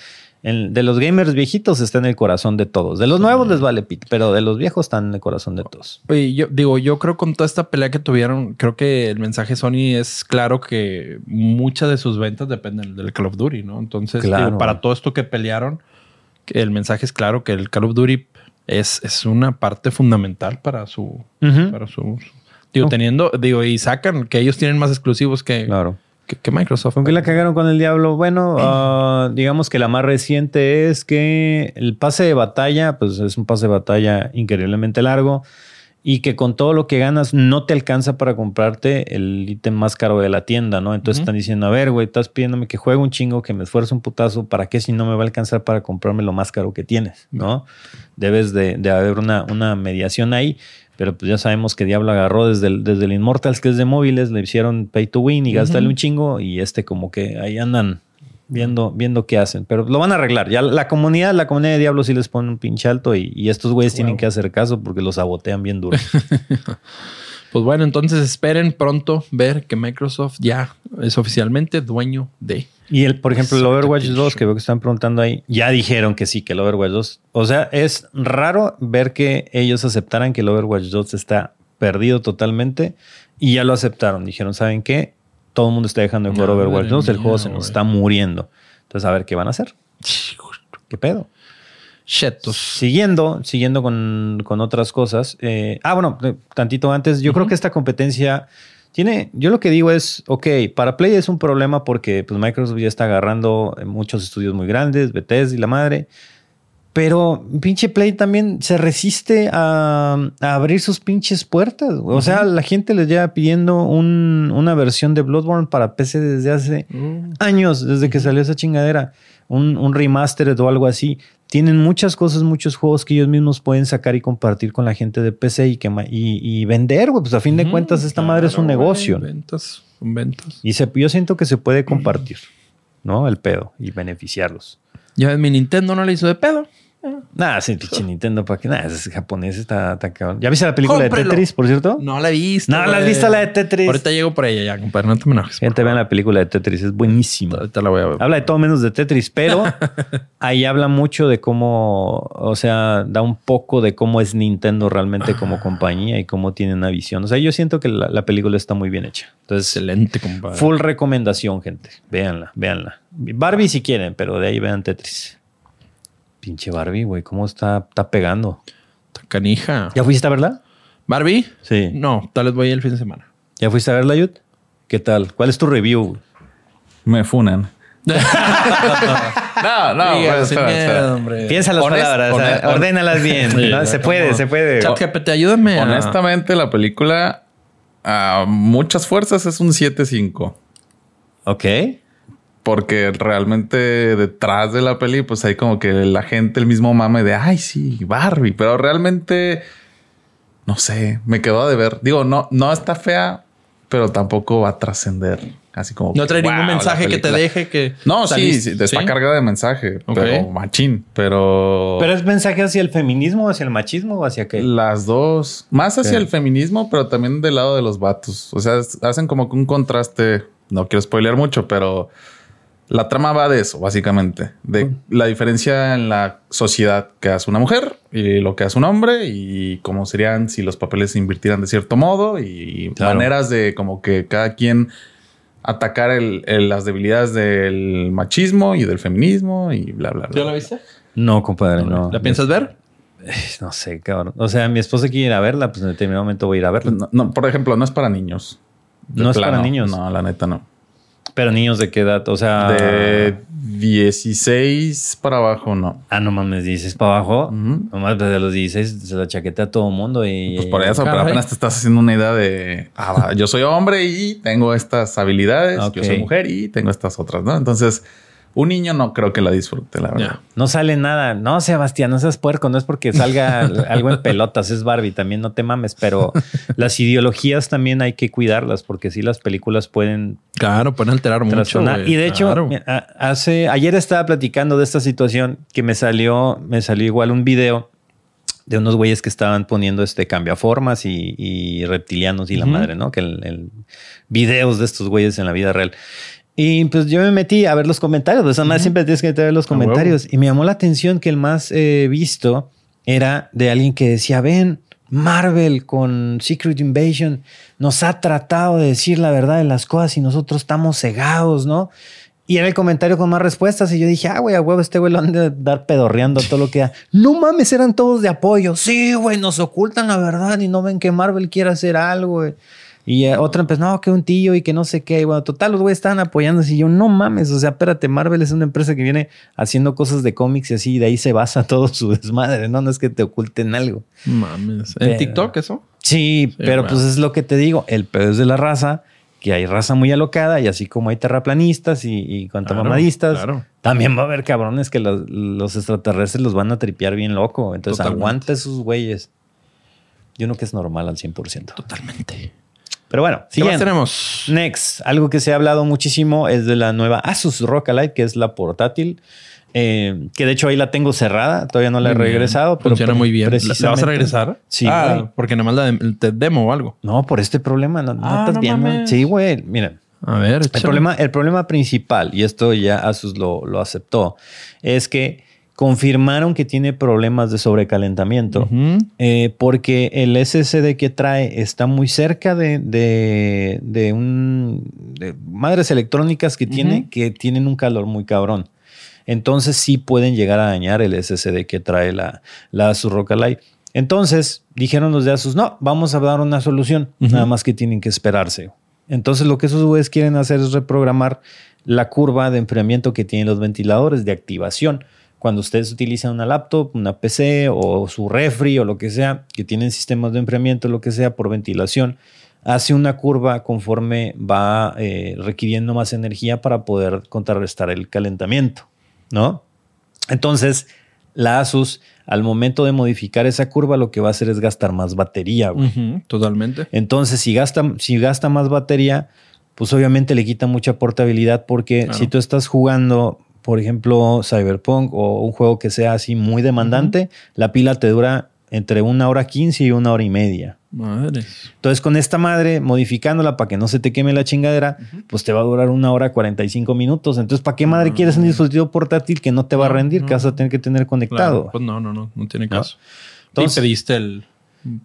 en- de los gamers viejitos está en el corazón de todos. De los nuevos les vale pit, pero de los viejos están en el corazón de todos. Oye, yo digo, yo creo con toda esta pelea que tuvieron, creo que el mensaje Sony es claro que muchas de sus ventas dependen del Call of Duty, ¿no? Entonces, Claro. digo, para todo esto que pelearon, el mensaje es claro que el Call of Duty es, es una parte fundamental para su, Ujú. para su, digo, Oh. teniendo, digo, y sacan que ellos tienen más exclusivos que, Claro. que, que Microsoft. ¿Con qué la cagaron con el diablo? Bueno, ah, digamos que la más reciente es que el pase de batalla, pues es un pase de batalla increíblemente largo y que con todo lo que ganas no te alcanza para comprarte el ítem más caro de la tienda, ¿no? Entonces están diciendo, a ver, güey, estás pidiéndome que juegue un chingo, que me esfuerce un putazo, ¿para qué si no me va a alcanzar para comprarme lo más caro que tienes, ¿no? Debes de, de haber una, una mediación ahí. Pero pues ya sabemos que Diablo agarró desde el, desde el Immortals, que es de móviles, le hicieron pay to win y Ujú. gástale un chingo. Y este como que ahí andan viendo, viendo qué hacen. Pero lo van a arreglar. Ya la comunidad, la comunidad de Diablo sí les pone un pinche alto y, y estos güeyes tienen que hacer caso porque los sabotean bien duro. Pues bueno, entonces esperen pronto ver que Microsoft ya es oficialmente dueño de. Y el, por ejemplo, el Overwatch pinche. 2, que veo que están preguntando ahí, ya dijeron que sí, que el Overwatch 2. O sea, es raro ver que ellos aceptaran que el Overwatch 2 está perdido totalmente y ya lo aceptaron. Dijeron, ¿saben qué? Todo el mundo está dejando de jugar Madre Overwatch 2, el juego se nos está muriendo. Entonces, a ver qué van a hacer. ¿Qué pedo? Chetos. Siguiendo, siguiendo con, con otras cosas. eh, ah, bueno, eh, tantito antes, yo creo que esta competencia tiene, yo lo que digo es, ok, para Play es un problema porque pues, Microsoft ya está agarrando eh, muchos estudios muy grandes, Bethesda y la madre. Pero pinche Play también se resiste a, a abrir sus pinches puertas. O sea, la gente les lleva pidiendo un- una versión de Bloodborne para PC desde hace años desde que salió esa chingadera. Un, un remastered o algo así. Tienen muchas cosas, muchos juegos que ellos mismos pueden sacar y compartir con la gente de PC y, que, ma- y, y vender, güey. Pues a fin de cuentas, esta madre es un negocio. Ventas, son ventas. Y se, yo siento que se puede compartir, ¿no? El pedo y beneficiarlos. Ya ves, mi Nintendo no le hizo de pedo. Nada, sí, pinche Nintendo, ¿para qué? Nada, ese japonés está, está cabrón. ¿Ya viste la película Cómprelo. de Tetris, por cierto? No la he visto. No, la has visto la de Tetris. Ahorita llego por ella ya, compadre. No te enojes. Gente, vean la película de Tetris, es buenísima. Ahorita la voy a ver. Habla de todo menos de Tetris, pero ahí habla mucho de cómo, o sea, da un poco de cómo es Nintendo realmente como compañía y cómo tiene una visión. O sea, yo siento que la, la película está muy bien hecha. Entonces, Excelente, compadre. full recomendación, gente. Véanla, véanla. Barbie si quieren, pero de ahí vean Tetris. Pinche Barbie, güey, cómo está, está pegando. Está Canija. ¿Ya fuiste a verla? ¿Barbie? Sí. No, tal vez voy el fin de semana. ¿Ya fuiste a verla, Yud? ¿Qué tal? ¿Cuál es tu review? Me funan. no, no, Diga, pues, espera, miedo, espera. hombre. Piensa las Honest- palabras, honest- ordénalas bien. Sí, ¿no? Se puede, se puede. Chat GPT, ayúdame. a- Honestamente, la película a muchas fuerzas es un 7-5. Ok. Porque realmente detrás de la peli, pues hay como que la gente, el mismo mame de, ay, sí, Barbie. Pero realmente, no sé, me quedó de ver. Digo, no, no está fea, pero tampoco va a trascender. Así como. No trae wow, ningún mensaje que te deje que. No, sí, sí, está cargada de mensaje, pero machín. Pero. ¿Pero es mensaje hacia el feminismo, hacia el machismo o hacia qué? Las dos. Más hacia el feminismo, pero también del lado de los vatos. O sea, es- hacen como que un contraste. No quiero spoilear mucho, pero la trama va de eso, básicamente. De la diferencia en la sociedad que hace una mujer y lo que hace un hombre y cómo serían si los papeles se invirtieran de cierto modo y Claro. maneras de como que cada quien atacar el- el- las debilidades del machismo y del feminismo y bla, bla, bla. ¿Ya la viste? No, compadre, no. ¿La piensas ver? No sé, cabrón. O sea, mi esposa quiere ir a verla, pues en determinado momento voy a ir a verla. No, no, por ejemplo, no es para niños. No es para niños. No, la neta no. Pero niños de qué edad? O sea. De 16 para abajo, no. Ah, no mames, dices para abajo. Ujú. Nomás desde los 16 se la chaquetea a todo mundo y. Pues por eso, pero apenas te estás haciendo una idea de ah, va, yo soy hombre y tengo estas habilidades, yo soy mujer y tengo estas otras, ¿no? Entonces, un niño no creo que la disfrute, la verdad. No sale nada. No, Sebastián, no seas puerco. No es porque salga algo en pelotas. Es Barbie. También no te mames. Pero las ideologías también hay que cuidarlas porque sí las películas pueden Claro, pueden alterar mucho. güey. Y de hecho, Claro. hace ayer estaba platicando de esta situación que me salió, me salió igual un video de unos güeyes que estaban poniendo este cambiaformas y, y reptilianos y la madre, ¿no? Que el, el- videos de estos güeyes en la vida real. Y pues yo me metí a ver los comentarios. De esa manera siempre tienes que meter a ver los A huevo. comentarios. Y me llamó la atención que el más eh, visto era de alguien que decía, ven, Marvel con Secret Invasion nos ha tratado de decir la verdad de las cosas y nosotros estamos cegados, ¿no? Y era el comentario con más respuestas y yo dije, ah, güey, a huevo, este güey lo han de dar pedorreando todo lo que da. No mames, eran todos de apoyo. Sí, güey, nos ocultan la verdad y no ven que Marvel quiere hacer algo, güey. Y eh, otra empezó, no, que un tío y que no sé qué. Y bueno, total, los güeyes estaban apoyando. Y yo, no mames, o sea, espérate, Marvel es una empresa que viene haciendo cosas de cómics y así, y de ahí se basa todo su desmadre, ¿no? No es que te oculten algo. Mames. Pero- ¿En TikTok eso? Sí, pero pues es lo que te digo, el pedo es de la raza, que hay raza muy alocada y así como hay terraplanistas y, y cuantamamadistas, Claro. también va a haber cabrones que los, los extraterrestres los van a tripear bien loco. Entonces Totalmente. aguanta esos güeyes. Yo no que es normal al 100%. Totalmente. Pero bueno, ¿Qué más siguiente. tenemos? Next, algo que se ha hablado muchísimo es de la nueva Asus ROG Ally, que es la portátil. eh, que de hecho ahí la tengo cerrada, todavía no la he Muy bien. regresado. Pero Funciona muy bien. ¿La- ¿La vas a precisamente- regresar? Sí, Ah, güey. porque nada más la de- te demo o algo. No, por este problema, no, no Ah, estás no viendo. mames. Sí, güey, mira. A ver, El échale. problema, el problema principal, y esto ya Asus lo, lo aceptó, es que confirmaron que tiene problemas de sobrecalentamiento. Eh, porque el SSD que trae está muy cerca de, de, de un de madres electrónicas que tiene que tienen un calor muy cabrón. Entonces sí pueden llegar a dañar el SSD que trae la, la Asus ROG. Entonces dijeron los de Asus, no, vamos a dar una solución, nada más que tienen que esperarse. Entonces lo que esos güeyes quieren hacer es reprogramar la curva de enfriamiento que tienen los ventiladores de activación. Cuando ustedes utilizan una laptop, una PC o su refri o lo que sea, que tienen sistemas de enfriamiento, lo que sea, por ventilación, hace una curva conforme va eh, requiriendo más energía para poder contrarrestar el calentamiento, ¿no? Entonces, la Asus, al momento de modificar esa curva, lo que va a hacer es gastar más batería, güey. Totalmente. Entonces, si gasta, si gasta más batería, pues obviamente le quita mucha portabilidad porque Claro. si tú estás jugando, por ejemplo, Cyberpunk o un juego que sea así muy demandante, la pila te dura entre una hora quince y una hora y media. Madre. Entonces, con esta madre, modificándola para que no se te queme la chingadera, pues te va a durar una hora 45 minutos. Entonces, ¿para qué madre quieres un dispositivo portátil que no te va a No, rendir, no. que vas a tener que tener conectado? Claro, pues no, no, no, no tiene ¿No? caso. Entonces- ¿Y pediste el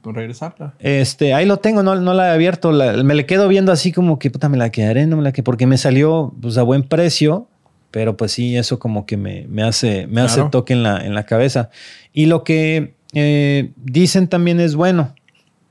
regresarla? Este, ahí lo tengo, no, no la he abierto. la- me le quedo viendo así como que puta, me la quedaré, no me la que porque me salió pues, a buen precio, pero pues sí, eso como que me, me hace, me hace toque en la, en la cabeza. Y lo que eh, dicen también es bueno,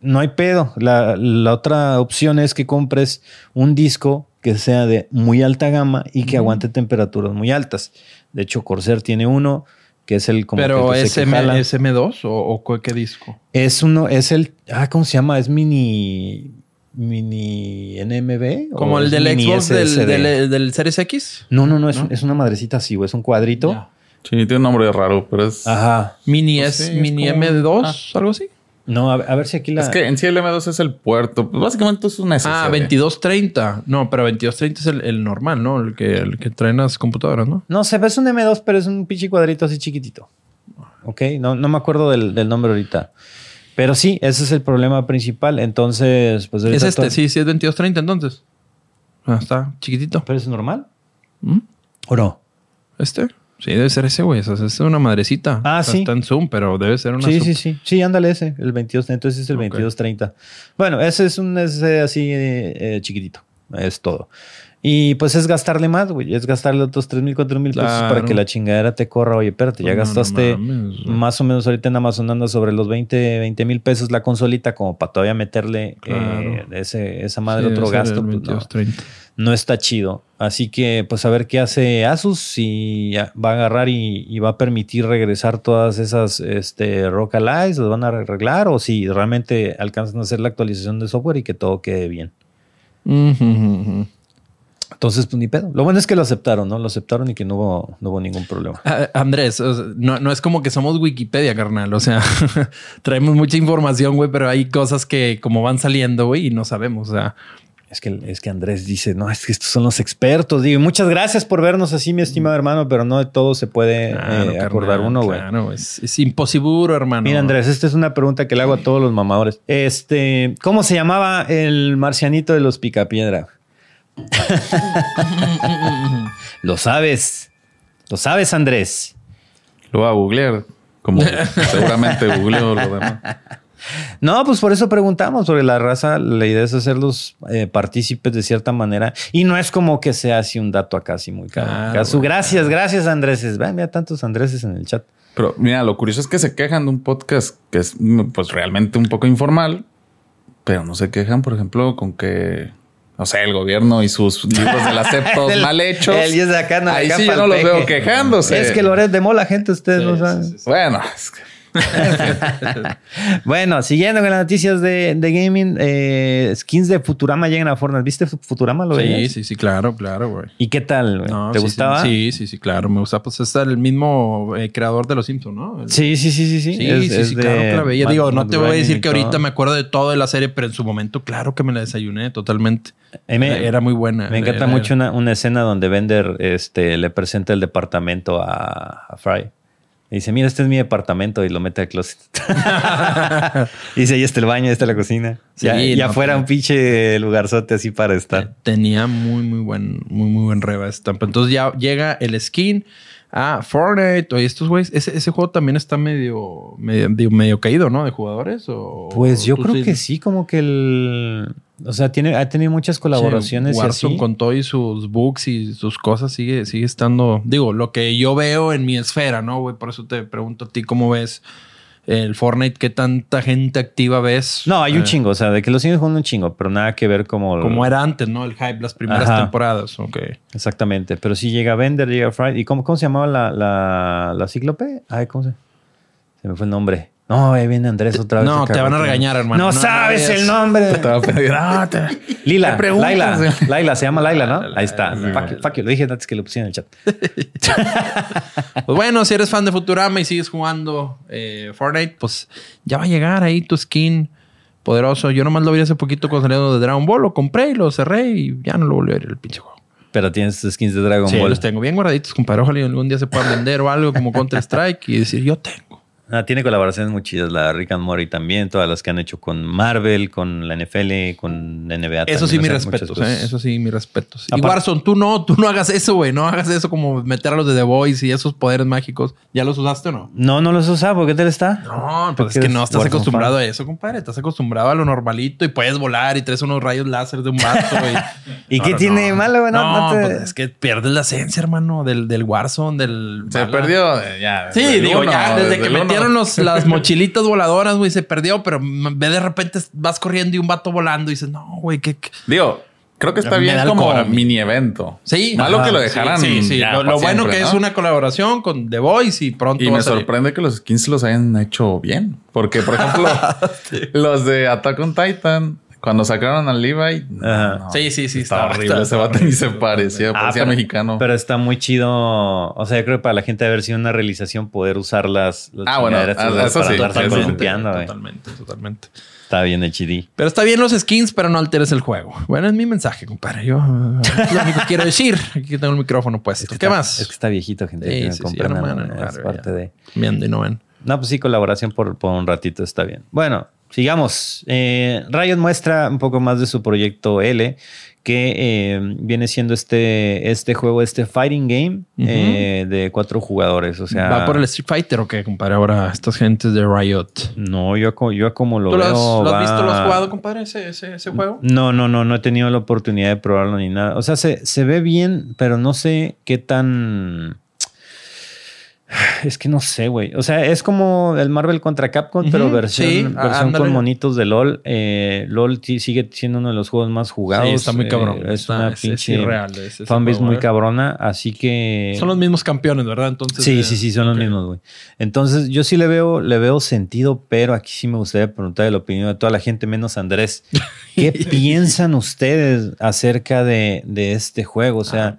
no hay pedo. La, la otra opción es que compres un disco que sea de muy alta gama y que aguante temperaturas muy altas. De hecho, Corsair tiene uno que es el como ¿Pero que, SM, jala. SM2 o, o qué disco? Es uno, es el, ah, ¿cómo se llama? Es mini, mini NMB. o ¿Como el del mini Xbox del, del, del Series X? No, no, no, es, ¿No? es una madrecita así, güey, es un cuadrito. Sí, tiene un nombre raro, pero es. Ajá. Mini Pues S, es Mini como- M2, ah. algo así. No, a, a ver si aquí la. Es que en sí el M2 es el puerto. Pues básicamente es una SSD. Ah, 2230. No, pero 2230 es el, el normal, ¿no? El que, el que traen las computadoras, ¿no? No sé, es un M2, pero es un pinche cuadrito así chiquitito. Ok, no, no me acuerdo del, del nombre ahorita. Pero sí, ese es el problema principal. Entonces, pues Es este, todo- sí, sí, es 2230 entonces. Ah, está chiquitito. ¿Pero es normal? ¿Mm? ¿O no? ¿Este? Sí, debe ser ese, güey. O sea, es una madrecita. Ah, sí. Está en Zoom, pero debe ser una Sí, sub- sí, sí. Sí, ándale ese, el 22. Entonces es el Ok. 2230. Bueno, ese es un ese así eh, eh, chiquitito. Es todo. Y pues es gastarle más, güey. Es gastarle otros 3 mil, 4 mil pesos para que la chingadera te corra. Oye, espérate, ya No, no gastaste más o menos ahorita en Amazon anda sobre los 20 mil pesos la consolita como para todavía meterle eh, ese, esa madre Sí, otro gasto. pues, no, 2230. no está chido. Así que, pues, a ver qué hace Asus. Si va a agarrar y, y va a permitir regresar todas esas este, Rock Allies, los van a arreglar, o si realmente alcanzan a hacer la actualización de software y que todo quede bien. Ujú, ujú. Entonces, pues ni pedo. Lo bueno es que lo aceptaron, ¿no? Lo aceptaron y que no hubo, no hubo ningún problema. Ah, Andrés, no, no es como que somos Wikipedia, carnal. O sea, traemos mucha información, güey, pero hay cosas que como van saliendo, güey, y no sabemos. O sea, Es que, es que Andrés dice, no, es que estos son los expertos. Digo, muchas gracias por vernos así, mi estimado hermano, pero no de todo se puede claro, eh, carnal, acordar uno, güey. Claro, es, es imposible, hermano. Mira, Andrés, esta es una pregunta que le hago a todos los mamadores. Este, ¿cómo se llamaba el marcianito de los Picapiedra? Lo sabes. Lo sabes, Andrés. Lo voy a googlear. Como seguramente googleo lo demás. No, pues por eso preguntamos, porque la raza, la idea es hacerlos eh, partícipes de cierta manera. Y no es como que sea así un dato acá, así muy caro. Claro, Casu, güey. gracias, gracias, Andrés. Ve, Mira tantos Andreses en el chat. Pero mira, lo curioso es que se quejan de un podcast que es pues realmente un poco informal, pero no se quejan, por ejemplo, con que, no sé, el gobierno y sus libros de la mal hechos. el y es de acá, no, Ahí acá sí yo no los veo quejándose. Es que Loret de Mola, gente, ustedes no saben. Bueno, es que- Bueno, siguiendo con las noticias de, de gaming, eh, skins de Futurama llegan a Fortnite. ¿Viste Futurama? ¿Lo Sí, veías? sí, sí, claro, claro, güey. ¿Y qué tal? güey? No, ¿Te sí, gustaba? Sí, sí, sí, claro. Me gusta. Pues es el mismo eh, creador de Los Simpsons, ¿no? El- Sí, sí, sí, sí. Sí, Sí, Es- sí, es sí, claro que la veía. Digo, no te voy a decir que ahorita me acuerdo de todo de la serie, pero en su momento, claro que me la desayuné totalmente. Me- era muy buena. Me encanta Era- mucho una, una escena donde Bender este, le presenta el departamento a, a Fry. Y dice, mira, este es mi departamento y lo mete al closet. dice, ahí está el baño, ahí está la cocina. Sí, ya, y no, afuera pero- un pinche lugarzote así para estar. Tenía muy, muy buen, muy, muy buen reba estampa. Entonces ya llega el skin a Fortnite. Oye, estos güeyes, ese, ese juego también está medio, medio, medio caído, ¿no? De jugadores. O, Pues yo creo sí- que sí, como que el... O sea, tiene, ha tenido muchas colaboraciones Sí, y Warzone así. con todo y sus bugs y sus cosas sigue, sigue estando. Digo, lo que yo veo en mi esfera, ¿no, güey? Por eso te pregunto a ti cómo ves el Fortnite, qué tanta gente activa ves. No, hay un Eh, chingo, o sea, de que lo siguen jugando un chingo, pero nada que ver como... Como era antes, ¿no? El hype, las primeras Ajá. temporadas. Ok. Exactamente, pero sí llega Bender, llega Fry. ¿Y cómo, cómo se llamaba la, la, la cíclope? Ay, ¿cómo se...? Se me fue el nombre. No, ahí viene Andrés otra vez. No, te van a regañar, hermano. No, No, sabes no el nombre. te va a pedir, "Ah, te- Lila, preguntas, Laila. se llama Laila, ¿no? Ahí está. Fuck you, fuck you. Lo dije antes que lo pusieran en el chat. Pues bueno, si eres fan de Futurama y sigues jugando eh, Fortnite, pues ya va a llegar ahí tu skin poderoso. Yo nomás lo vi hace poquito cuando salió de Dragon Ball. Lo compré y lo cerré y ya no lo volví a ver el pinche juego. Pero tienes skins de Dragon Sí, Ball. los tengo bien guardaditos, compadre. Ojalá y algún día se puedan vender o algo como Counter-Strike y decir, yo tengo. Ah, tiene colaboraciones muy chidas, la Rick and Morty también, todas las que han hecho con Marvel, con la NFL, con la NBA. Eso también, sí, mis respetos. ¿eh? Eso sí, mis respetos. Y Warzone, tú no, tú no hagas eso, güey. No hagas eso como meter a los de The Voice y esos poderes mágicos. ¿Ya los usaste o no? No, no los usaba, ¿por qué tal está? No, ¿Por pues es que no estás Warzone acostumbrado fan? a eso, compadre. Estás acostumbrado a lo normalito y puedes volar y traes unos rayos láser de un vato, güey. ¿Y qué tiene malo, güey? No, No, no te- pues es que pierdes la esencia, hermano, del, del Warzone, del... Se perdió eh, ya. Sí, desde digo, uno, ya desde que los, las mochilitas voladoras, güey, se perdió, pero ve de repente vas corriendo y un vato volando y dices, no, güey, ¿qué, qué? Digo, creo que está bien como mini evento. Sí. Malo ajá, que lo sí, dejaran. Sí, sí. ya Lo, bueno siempre, que ¿no? es una colaboración con The Voice y pronto Y me sorprende que los skins los hayan hecho bien. Porque, por ejemplo, los de Attack on Titan, Cuando sacaron al Levi, no, Ajá. no, Sí, sí, sí, Está estaba- horrible estaba- ese vato ni se parecía, Ah, parecía pero- mexicano. Pero está muy chido. O sea, yo creo que para la gente haber sido una realización poder usar las, las Ah, bueno, ah, eso para sí, güey. Totalmente, totalmente. Está bien el chidi. Pero está bien los skins, pero no alteres el juego. Bueno, es mi mensaje, compadre. Yo eh, es lo único que quiero decir. Aquí tengo el micrófono puesto. ¿Qué Está- más? Es que está viejito, gente. Sí, que sí, es parte ya. de. Viendo y no ven. No, pues sí, colaboración por, por un ratito está bien. Bueno, sigamos. Eh, Riot muestra un poco más de su proyecto L, que eh, viene siendo este, este juego, este fighting game eh, de cuatro jugadores. O sea, ¿Va por el Street Fighter o qué, compadre? Ahora, estas gentes de Riot. no, yo, yo como lo ¿Tú lo veo. has, lo has visto? ¿Lo has jugado, compadre, ese, ese, ese juego? No, no, no, no he tenido la oportunidad de probarlo ni nada. O sea, se, se ve bien, pero no sé qué tan. Es que no sé, güey. O sea, es como el Marvel contra Capcom, pero Ujú, versión, sí, versión ándale. con monitos de LOL. Eh, LOL sigue siendo uno de los juegos más jugados. Sí, está muy Eh, cabrón. es Está- una es- es pinche ese fanbase muy eh. cabrona. Así que. Son los mismos campeones, ¿verdad? Entonces. Sí, eh, sí, sí, son los mismos, güey. Entonces, yo sí le veo, le veo sentido, pero aquí sí me gustaría preguntar la opinión de toda la gente, menos Andrés. ¿Qué piensan ustedes acerca de, de este juego? O sea,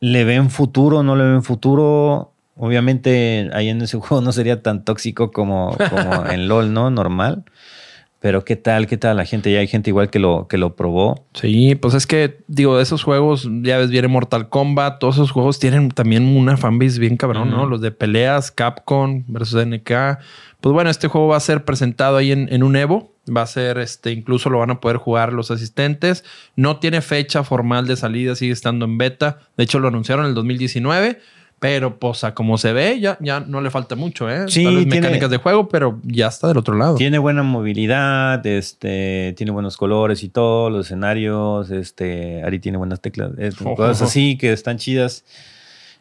¿le ven futuro? ¿No le ven futuro? Obviamente, ahí en ese juego no sería tan tóxico como, como en LOL, ¿no? Normal. Pero ¿qué tal? ¿Qué tal la gente? Ya hay gente igual que lo, que lo probó. Sí, pues es que, digo, esos juegos, ya ves, viene Mortal Kombat, todos esos juegos tienen también una fanbase bien cabrón, ¿no? Los de peleas, Capcom versus NK. Pues bueno, este juego va a ser presentado ahí en, en un Evo. Va a ser, este, incluso lo van a poder jugar los asistentes. No tiene fecha formal de salida, sigue estando en beta. De hecho, lo anunciaron en el 2019. Pero, pues, a como se ve, ya, ya no le falta mucho, ¿eh? Sí, Tal vez tiene- mecánicas de juego, pero ya está del otro lado. Tiene buena movilidad, este, tiene buenos colores y todo, los escenarios, este, Ari tiene buenas teclas, es- Ojo, cosas así que están chidas.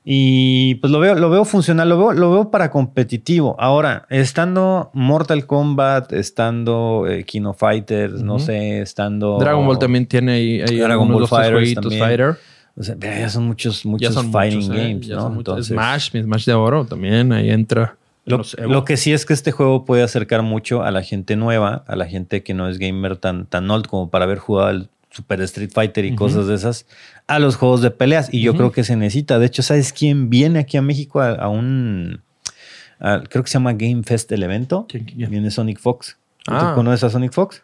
Y pues lo veo, lo veo funcional, lo veo, lo veo para competitivo. Ahora, estando Mortal Kombat, estando eh, Kino Fighters, no sé, estando Dragon Ball también tiene ahí, ahí Dragon Ball Fighters jueguitos. Fighter. O sea, ya son muchos, muchos son fighting muchos, ¿eh? games, Ya ¿no? son. Entonces, Smash, mi Smash de oro también ahí entra. Lo, que sí es que este juego puede acercar mucho a la gente nueva, a la gente que no es gamer tan, tan old como para haber jugado al Super Street Fighter y cosas de esas, a los juegos de peleas. Y yo creo que se necesita. De hecho, ¿sabes quién viene aquí a México a, a un... a- creo que se llama Game Fest el evento. ¿Quién- quién? Viene Sonic Fox. ¿Tú Ah. conoces a Sonic Fox?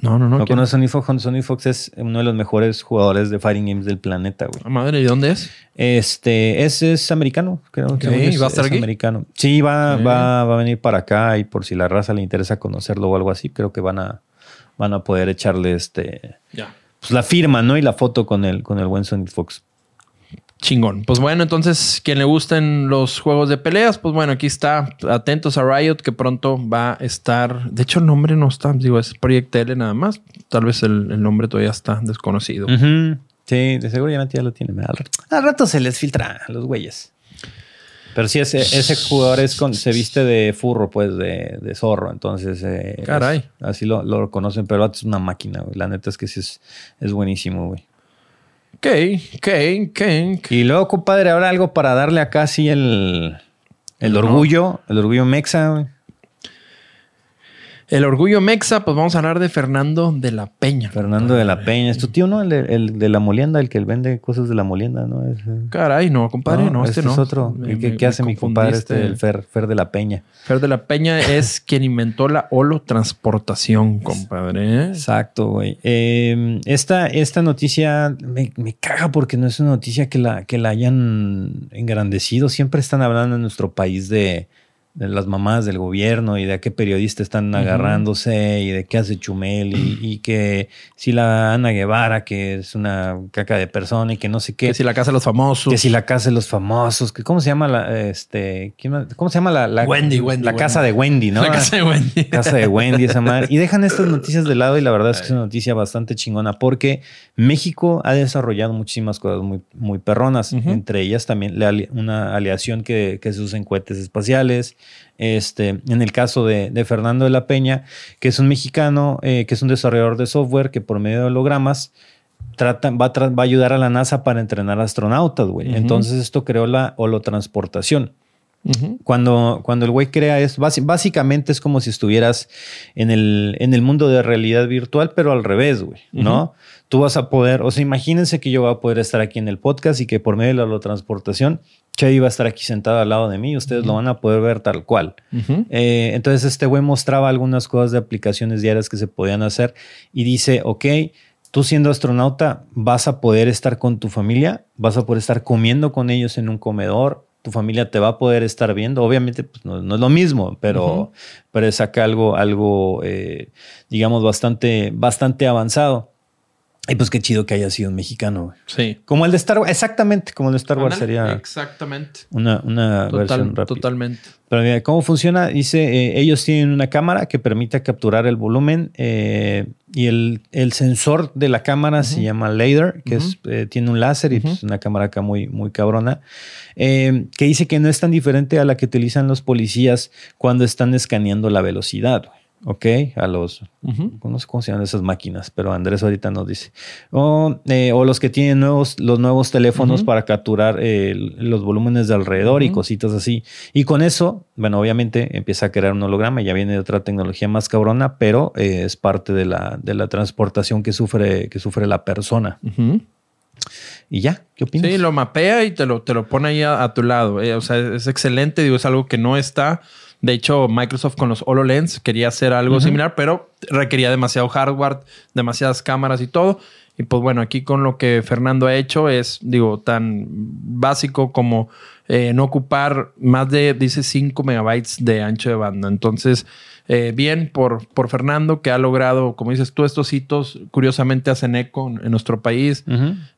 No, no, no. ¿No a Sonic Fox? Sonic Fox es uno de los mejores jugadores de fighting games del planeta, güey. Ah, Madre, ¿y dónde es? Este, ese es americano, creo Ok, que es, ¿va a estar es aquí? americano. Sí, va, Sí. va, va a venir para acá y por si la raza le interesa conocerlo o algo así, creo que van a, van a poder echarle este, Ya. pues la firma, ¿no? Y la foto con el, con el buen Sonic Fox. Chingón. Pues bueno, entonces, quien le gusten los juegos de peleas, pues bueno, aquí está. Atentos a Riot, que pronto va a estar. De hecho, el nombre no está, digo, es Project L nada más. Tal vez el, el nombre todavía está desconocido. Sí, de seguro ya ya lo tiene. Al rato, al rato se les filtra a los güeyes. Pero sí, ese, ese jugador es con, se viste de furro, pues, de, de zorro. Entonces, eh, es- Caray. así lo, lo conocen, pero es una máquina, güey. La neta es que sí es, es buenísimo, güey. Ok, ok, ok. Y luego, compadre, ahora algo para darle acá sí el, el orgullo, el orgullo mexa, güey. El orgullo mexa, pues vamos a hablar de Fernando de la Peña. Fernando de la Peña. Es tu tío, ¿no? El de, el de la molienda, el que vende cosas de la molienda, ¿no? Es, eh, Caray, no, compadre, no, este, no. es otro. Me- ¿Y ¿Qué, me- qué me hace mi compadre este, confundiste. el Fer, Fer de la Peña? Fer de la Peña es quien inventó la holotransportación, compadre. Exacto, güey. Eh, esta, esta noticia me, me caga porque no es una noticia que la, que la hayan engrandecido. Siempre están hablando en nuestro país de, de las mamás del gobierno y de a qué periodistas están agarrándose y de qué hace Chumel y, y que si la Ana Guevara, que es una caca de persona y que no sé qué. Que si la casa de los famosos. Que si la casa de los famosos, que cómo se llama la, este. ¿cómo se llama la, la Wendy, Wendy, la Wendy. casa de Wendy, ¿no? La casa de Wendy. Casa de Wendy, esa madre. Y dejan estas noticias de lado y la verdad es que es una noticia bastante chingona porque México ha desarrollado muchísimas cosas muy, muy perronas. Entre ellas también la una aleación que, que se usa en cohetes espaciales. Este, en el caso de, de Fernando de la Peña, que es un mexicano, eh, que es un desarrollador de software que por medio de hologramas trata, va, va a ayudar a la NASA para entrenar astronautas, güey. Entonces esto creó la holotransportación. Cuando, cuando el güey crea esto, basi- básicamente es como si estuvieras en el, en el mundo de realidad virtual, pero al revés, güey, ¿no? Tú vas a poder, o sea, imagínense que yo voy a poder estar aquí en el podcast y que por medio de la transportación, Chevy va a estar aquí sentado al lado de mí, ustedes lo van a poder ver tal cual. Eh, entonces este güey mostraba algunas cosas de aplicaciones diarias que se podían hacer y dice, ok, tú siendo astronauta vas a poder estar con tu familia, vas a poder estar comiendo con ellos en un comedor, tu familia te va a poder estar viendo, obviamente pues, no, no es lo mismo, pero, Ujú. pero es acá algo, algo eh, digamos, bastante, bastante avanzado. Y pues qué chido que haya sido un mexicano. güey. Sí. Como el de Star Wars, exactamente como el de Star Wars sería Exactamente. una, una Total- versión rápida. totalmente. Pero mira, ¿cómo funciona? Dice, eh, ellos tienen una cámara que permite capturar el volumen eh, y el, el sensor de la cámara se llama LiDAR, que es, eh, tiene un láser y Ujú. pues, una cámara acá muy, muy cabrona, eh, que dice que no es tan diferente a la que utilizan los policías cuando están escaneando la velocidad. güey. ¿Ok? A los, no sé cómo se llaman esas máquinas, pero Andrés ahorita nos dice. O, eh, o los que tienen nuevos, los nuevos teléfonos para capturar eh, los volúmenes de alrededor y cositas así. Y con eso, bueno, obviamente empieza a crear un holograma, ya viene de otra tecnología más cabrona, pero eh, es parte de la, de la transportación que sufre, que sufre la persona. Y ya, ¿qué opinas? Sí, lo mapea y te lo, te lo pone ahí a, a tu lado. eh. O sea, es excelente. Digo, es algo que no está. De hecho, Microsoft con los HoloLens quería hacer algo similar, pero requería demasiado hardware, demasiadas cámaras y todo. Y pues bueno, aquí con lo que Fernando ha hecho es, digo, tan básico como eh, no ocupar más de, dice, 5 megabytes de ancho de banda. Entonces, eh, bien por, por Fernando que ha logrado, como dices tú, estos hitos curiosamente hacen eco en, en nuestro país.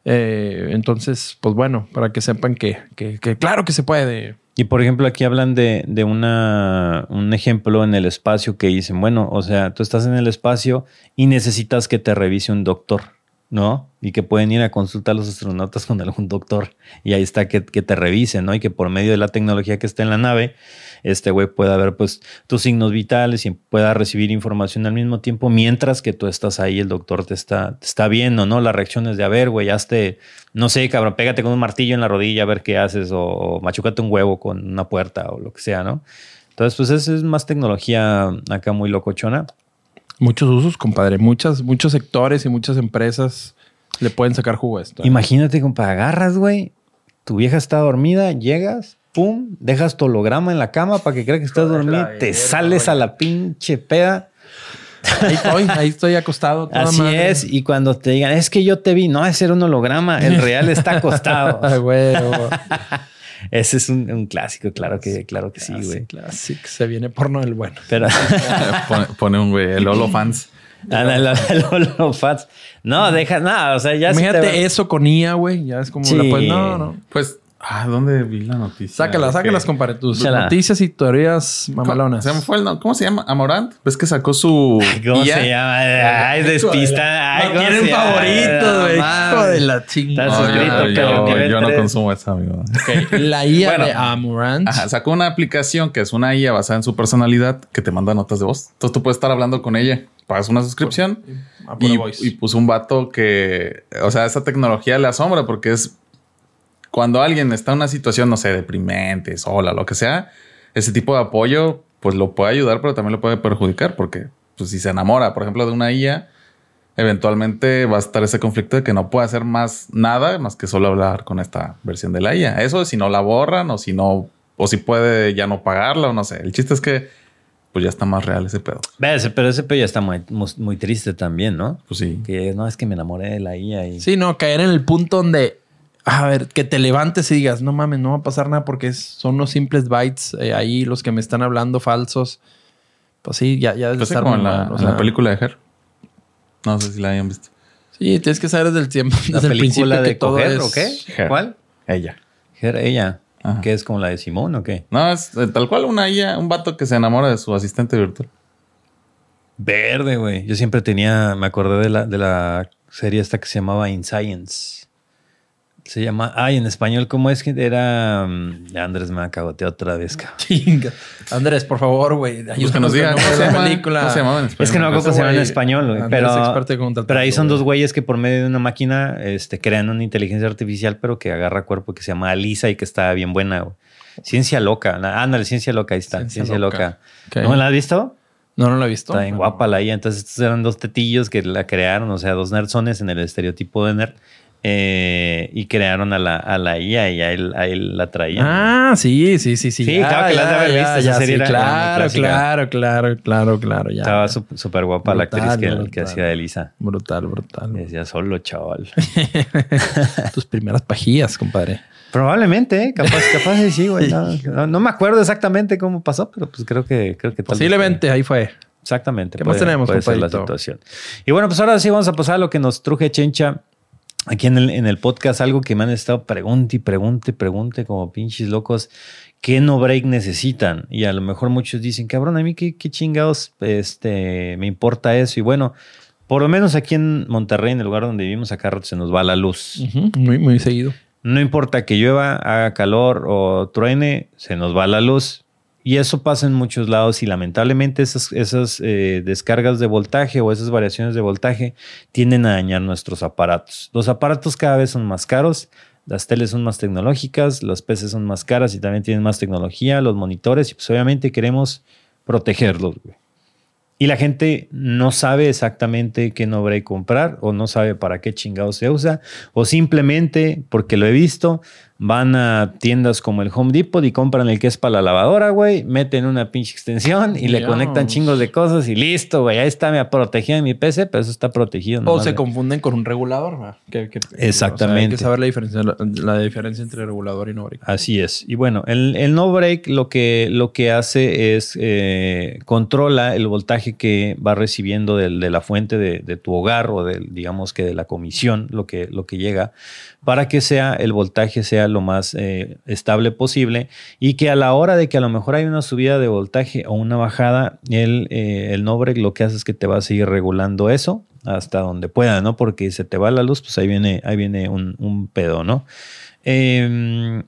Eh, entonces, pues bueno, para que sepan que, que- que claro que se puede. Y por ejemplo, aquí hablan de, de una, un ejemplo en el espacio que dicen, bueno, o sea, tú estás en el espacio y necesitas que te revise un doctor, ¿no? Y que pueden ir a consultar a los astronautas con algún doctor. Y ahí está que, que te revisen, ¿no? Y que por medio de la tecnología que está en la nave, este güey pueda ver pues tus signos vitales y pueda recibir información al mismo tiempo mientras que tú estás ahí, el doctor te está, te está viendo, ¿no? Las reacciones de, a ver, güey, hazte, no sé, cabrón, pégate con un martillo en la rodilla a ver qué haces o, o machucate un huevo con una puerta o lo que sea, ¿no? Entonces, pues esa es más tecnología acá muy locochona. Muchos usos, compadre. Muchas, muchos sectores y muchas empresas le pueden sacar jugo a esto. ¿eh? Imagínate, compa, agarras, güey, tu vieja está dormida, llegas, pum, dejas tu holograma en la cama para que crea que estás dormida, te sales a la pinche peda. Ahí estoy, ahí estoy acostado. toda Así madre. es, y cuando te digan, es que yo te vi, no, ese era un holograma, el real está acostado. Ah, huevo. Ese es un, un clásico, claro que, claro que sí, güey. Classic. Se viene porno del bueno. Pero, pone, pone un güey, el Holo Fans. Ana, la- la- holofans. No, deja nada, o sea, ya si te Imagínate va- eso con IA, güey. Ya es como Sí. la puedes. No, no. Pues, ah, ¿dónde vi la noticia? Sácala, sácalas, compadre. Tus noticias y teorías mamalonas. Se me fue el nombre. ¿Cómo se llama? ¿Amorant? ¿Ves que sacó su. ¿Cómo IA? se llama? Ay, despista. Ay, No ¿cómo tienen se favoritos, güey. No Hijo de la chingada. Estás No, suscrito, yo, cabrón, yo- no consumo esa, amigo. La IA Bueno. de Amorant. Ajá, sacó una aplicación que es una IA basada en su personalidad que te manda notas de voz. Entonces tú puedes estar hablando con ella. Pagas una suscripción A puro y, y puso un vato que, o sea, esa tecnología le asombra porque es cuando alguien está en una situación, no sé, deprimente, sola, lo que sea, ese tipo de apoyo, pues lo puede ayudar, pero también lo puede perjudicar porque, pues si se enamora, por ejemplo, de una IA, eventualmente va a estar ese conflicto de que no puede hacer más nada más que solo hablar con esta versión de la IA. Eso si no la borran o si no, o si puede ya no pagarla o no sé. El chiste es que pues ya está más real ese pedo. Pero ese pedo ya está muy, muy, muy triste también, ¿no? Pues sí. Que no, es que me enamoré de la IA y... Sí, no, caer en el punto donde, a ver, que te levantes y digas, no mames, no va a pasar nada porque son unos simples bytes eh, ahí los que me están hablando falsos. Pues sí, ya, ya debe Pues estar como en la, o sea, la película de Her. No sé si la hayan visto. Sí, tienes que saber desde el tiempo, ¿La desde el principio película que de todo coger es... o qué? Her. ¿Cuál? Ella. Her- ella. Ajá. ¿Que es como la de Simón o qué? No, es eh, tal cual una IA, un vato que se enamora de su asistente virtual. Verde, güey. Yo siempre tenía, me acordé de la, de la serie esta que se llamaba In Science. Se llama. Ay, en español, ¿cómo es que era? mm, Andrés me cagoteado otra vez, cabrón. Chinga. Andrés, por favor, güey. Pues que ayúdanos nos digan con cómo el se la llama. película. ¿Cómo se llamaba en español? Es que no me acuerdo cómo se llama en español, güey. Pero, pero ahí son dos güeyes que por medio de una máquina este, crean una inteligencia artificial, pero que agarra cuerpo que se llama Alisa y que está bien buena, güey. Ciencia loca. Ándale, ciencia loca, ahí está. Ciencia Ciencia, loca. ¿No la has visto? No, no lo he visto. Está bien pero- guapa la IA. Entonces, estos eran dos tetillos que la crearon, o sea, dos nerdzones en el estereotipo de nerd. Eh, y crearon a la, a la IA y a él, a él la traían. Ah, sí, sí, sí, sí. Sí, claro que la has de haber visto, esa serie sí, era- era muy claro, claro, claro, claro, claro. Ya. Estaba súper guapa la actriz que, brutal. que hacía de Elisa. Brutal, brutal. Decía solo, chaval. Tus primeras pajillas, compadre. Probablemente, ¿eh? capaz, capaz sí, güey. No, no- no me acuerdo exactamente cómo pasó, pero pues creo que creo que Posiblemente ahí fue. Exactamente. ¿Qué más tenemos, puede ser la situación. Y bueno, pues ahora sí vamos a pasar a lo que nos truje Chencha aquí en el, en el podcast, algo que me han estado pregunte y pregunte, pregunte como pinches locos. ¿Qué no break necesitan? Y a lo mejor muchos dicen, cabrón, a mí qué, qué chingados este, me importa eso. Y bueno, por lo menos aquí en Monterrey, en el lugar donde vivimos, acá se nos va la luz. Muy, muy seguido. No importa que llueva, haga calor o truene, se nos va la luz. Y eso pasa en muchos lados y lamentablemente esas, esas eh, descargas de voltaje o esas variaciones de voltaje tienden a dañar nuestros aparatos. Los aparatos cada vez son más caros, las teles son más tecnológicas, las PCs son más caras y también tienen más tecnología, los monitores y pues obviamente queremos protegerlos. Y la gente no sabe exactamente qué no comprar o no sabe para qué chingado se usa o simplemente porque lo he visto van a tiendas como el Home Depot y compran el que es para la lavadora, güey, meten una pinche extensión y le Dios. conectan chingos de cosas y listo, güey, ahí está me protegido en mi PC, pero eso está protegido. O se de- confunden con un regulador. ¿va? Que- que- Exactamente. hay que saber la diferencia, la, la diferencia entre regulador y no break. Así es. Y bueno, el, el no break lo que, lo que hace es eh, controla el voltaje que va recibiendo de la fuente de, de tu hogar o del, digamos que de la comisión, lo que, lo que llega, para que sea el voltaje sea lo más eh, estable posible y que a la hora de que a lo mejor hay una subida de voltaje o una bajada, el, eh, el no break lo que hace es que te va a seguir regulando eso hasta donde pueda, ¿no? Porque se te va la luz, pues ahí viene, ahí viene un, un pedo, ¿no? Em,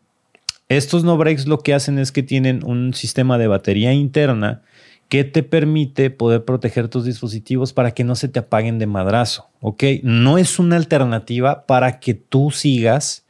estos no breaks lo que hacen es que tienen un sistema de batería interna que te permite poder proteger tus dispositivos para que no se te apaguen de madrazo, ¿ok? No es una alternativa para que tú sigas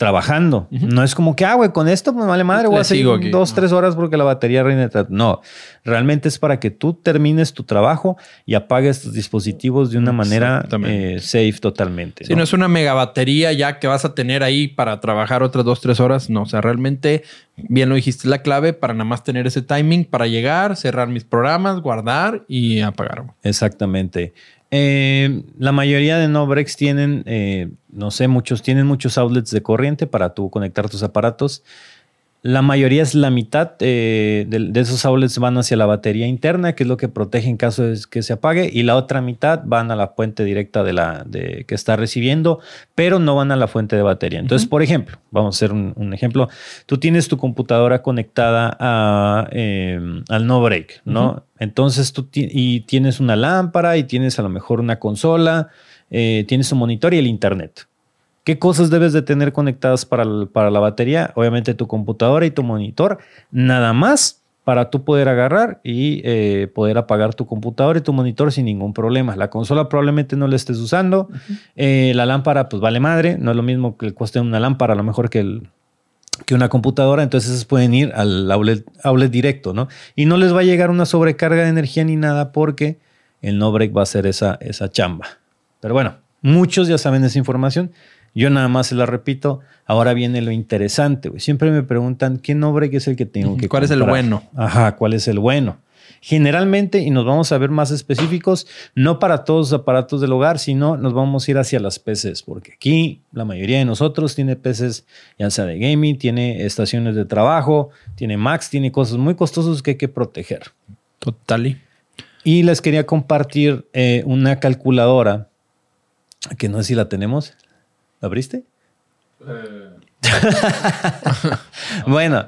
trabajando. No es como que, ah, güey, con esto pues vale madre, voy Le a seguir aquí. dos, tres horas porque la batería reina. No, realmente es para que tú termines tu trabajo y apagues tus dispositivos de una manera eh, safe totalmente. Si no es una mega batería ya que vas a tener ahí para trabajar otras dos, tres horas, no. O sea, realmente, bien lo dijiste, la clave para nada más tener ese timing para llegar, cerrar mis programas, guardar y apagar. Exactamente. Eh, la mayoría de no breaks tienen, eh, no sé, muchos tienen muchos outlets de corriente para tú conectar tus aparatos. La mayoría es la mitad eh, de, de esos outlets van hacia la batería interna, que es lo que protege en caso de que se apague, y la otra mitad van a la fuente directa de la de, que está recibiendo, pero no van a la fuente de batería. Entonces, por ejemplo, vamos a hacer un, un ejemplo. Tú tienes tu computadora conectada a, eh, al no break, ¿no? Entonces tú ti- y tienes una lámpara y tienes a lo mejor una consola, eh, tienes un monitor y el internet. ¿Qué cosas debes de tener conectadas para, el- para la batería? Obviamente tu computadora y tu monitor, nada más para tú poder agarrar y eh, poder apagar tu computadora y tu monitor sin ningún problema. La consola probablemente no la estés usando. Eh, la lámpara, pues vale madre. No es lo mismo que cueste una lámpara, a lo mejor que, el, que una computadora. Entonces pueden ir al outlet, outlet directo, ¿no? Y no les va a llegar una sobrecarga de energía ni nada porque el no break va a hacer esa, esa chamba. Pero bueno, muchos ya saben esa información. Yo nada más se la repito. Ahora viene lo interesante. güey. Siempre me preguntan qué no break es el que tengo que ¿Cuál es el bueno? Ajá, ¿cuál es el bueno? Generalmente, y nos vamos a ver más específicos, no para todos los aparatos del hogar, sino nos vamos a ir hacia las PCs, porque aquí la mayoría de nosotros tiene PCs, ya sea de gaming, tiene estaciones de trabajo, tiene Macs, tiene cosas muy costosas que hay que proteger. Totally. Y les quería compartir eh, una calculadora que no sé si la tenemos. ¿La abriste? bueno,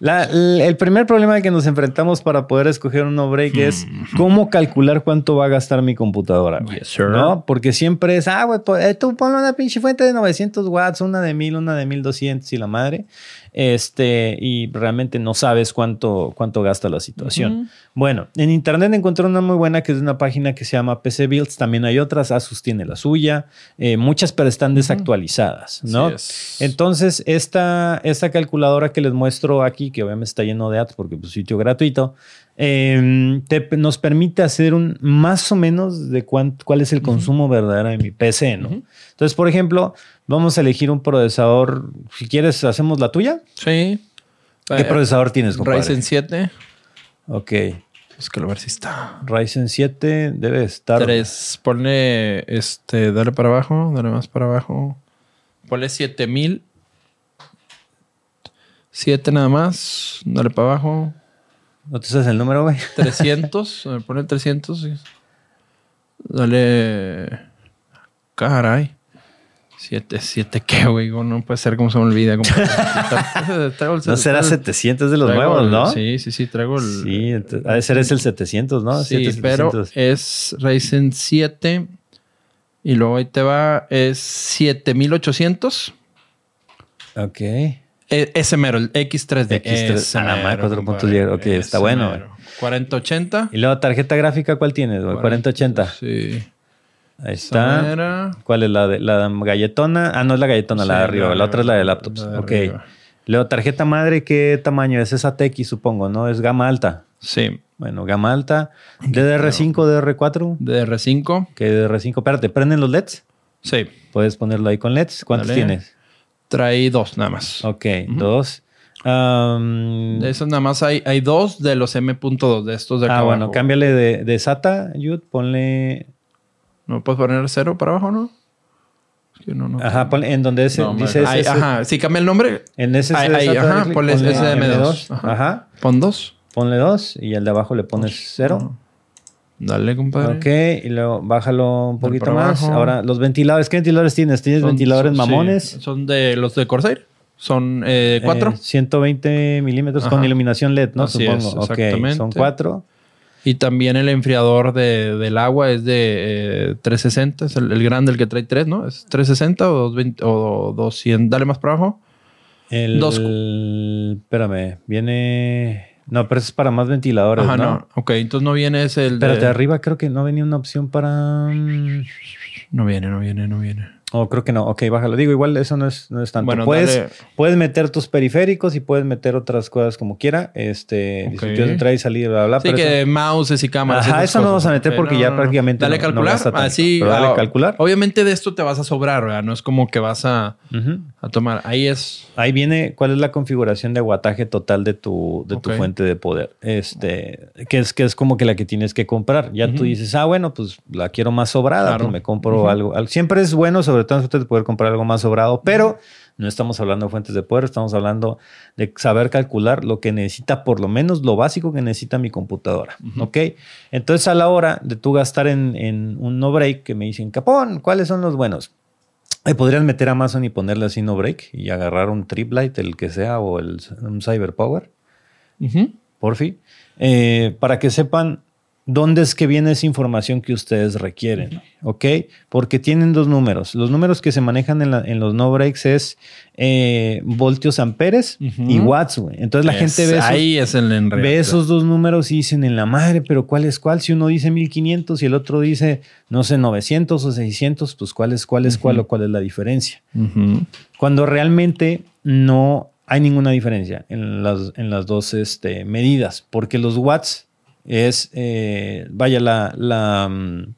La- l- el primer problema que nos enfrentamos para poder escoger un no break es cómo calcular cuánto va a gastar mi computadora. güey, Yes, sir. ¿No? Porque siempre es, ah, güey, pues, eh, tú ponle una pinche fuente de 900 watts, una de 1000, una de 1200 y la madre. Este, y realmente no sabes cuánto, cuánto gasta la situación. Bueno, en internet encontré una muy buena que es una página que se llama PC Builds. También hay otras, Asus tiene la suya. Eh, muchas, pero están desactualizadas, ¿no? Es. Entonces, esta, esta calculadora que les muestro aquí, que obviamente está lleno de ads porque es sitio gratuito, eh, te- nos permite hacer un más o menos de cuán- cuál es el consumo verdadero de mi PC, ¿no? Entonces, por ejemplo, vamos a elegir un procesador. Si quieres, hacemos la tuya. Sí. ¿Qué Eh, procesador tienes, compadre? Ryzen 7. Ok. Es que lo ver si está. Ryzen 7 debe estar. 3. Ponle este. Dale para abajo. Dale más para abajo. Ponle 7000. 7 nada más. Dale para abajo. ¿No te sabes el número, güey? 300. a ver, ponle 300. sí. Dale. Caray. 7, 7, ¿qué, güey? No puede ser como se me olvida. compadre. Traigo el- No será traigo- 700 de los nuevos, ¿no? Sí, sí, sí. Traigo el. Sí, ent- ha de ser ese el 700, ¿no? Sí, 700. pero es Ryzen 7. Y luego ahí te va, es 7800. Ok. E- ese mero, el X3D. X3, Ese ah, más, cuatro puntos compadre. diez. Ok, está bueno, mero. 4080. Y luego, tarjeta gráfica, ¿cuál tienes, güey? 4080. Sí. Ahí está. ¿Cuál es la de la galletona? Ah, no es la galletona, la de arriba. la La, otra es la de laptops. la de ok. arriba. Luego, tarjeta madre, ¿qué tamaño es? Esa TX, supongo, ¿no? Es gama alta. Sí. Bueno, gama alta. DDR5, DDR4. DR5. ¿Qué DDR5? Espérate, ¿prenden los LEDs? Sí. Puedes ponerlo ahí con LEDs. ¿Cuántos Dale. tienes? Trae dos nada más. Ok, dos. Am, De esos nada más hay, hay dos de los M.2 de estos de acá ah, bueno, abajo. cámbiale de, de SATA, Yud. Ponle. ¿No puedes poner cero para abajo, no? Es que no, no. Ajá, ponle en donde ese, No, dice Ahí, ese. ajá. Si cambia el nombre, En ese ahí, SATA, ajá, clic, ponle SDM2. Ajá. Ajá. pon dos. Ponle dos y el de abajo le pones cero. Dale, compadre. Ok, y luego bájalo un poquito más. abajo. Ahora, los ventiladores. ¿Qué ventiladores tienes? ¿Tienes Son- ventiladores son- mamones? sí, son de los de Corsair. Son eh, cuatro. Eh, 120 milímetros con iluminación LED, ¿no? Así Supongo. es, ok, exactamente. son cuatro. Y también el enfriador de, del agua es de eh, 360. Es el, el grande, el que trae tres, ¿no? ¿Es 360 o, 220 o 200? Dale más para abajo. El, Dos. Espérame, viene. No, pero eso es para más ventiladores, Ajá, ¿no? no. Ok, entonces no viene ese el de... Espérate, arriba creo que no venía una opción para. mm, No viene, no viene, no viene. Oh, creo que no. Ok, bájalo. Digo, igual eso no es, no es tanto. Bueno, puedes, dale. puedes meter tus periféricos y puedes meter otras cosas como quiera. Este, Ok. dispositivos de entrada y salida, bla, bla. Sí, pero que eso- mouses y cámaras. Ajá, eso no vamos a meter porque ya prácticamente Dale no- calcular. tanto. Así. Dale ah, calcular. Obviamente de esto te vas a sobrar, ¿verdad? No es como que vas a, a tomar. Ahí es. Ahí viene cuál es la configuración de aguataje total de tu, de tu fuente de poder. Este, que es, que es como que la que tienes que comprar. Ya tú dices, ah, bueno, pues la quiero más sobrada, Claro. pues me compro algo. Siempre es bueno, sobre en fuentes de poder, comprar algo más sobrado, pero no estamos hablando de fuentes de poder, estamos hablando de saber calcular lo que necesita, por lo menos lo básico que necesita mi computadora. ¿Ok? Entonces, a la hora de tú gastar en, en un no break, que me dicen, Capón, ¿cuáles son los buenos? Eh, podrías meter a Amazon y ponerle así no break y agarrar un Triplight, el que sea, o el, un Cyberpower, Ujú. por fin, eh, para que sepan dónde es que viene esa información que ustedes requieren, ¿ok? Porque tienen dos números. Los números que se manejan en, la- en los no breaks es eh, voltios amperes y watts, güey. Entonces la Es- gente ve esos, Ahí es el enredo. ve esos dos números y dicen en la madre, pero ¿cuál es cuál? Si uno dice 1500 y el otro dice, no sé, 900 o 600, pues ¿cuál es cuál es cuál o cuál es la diferencia? Cuando realmente no hay ninguna diferencia en las, en las dos este, medidas, porque los watts es, eh, vaya, la, la mm,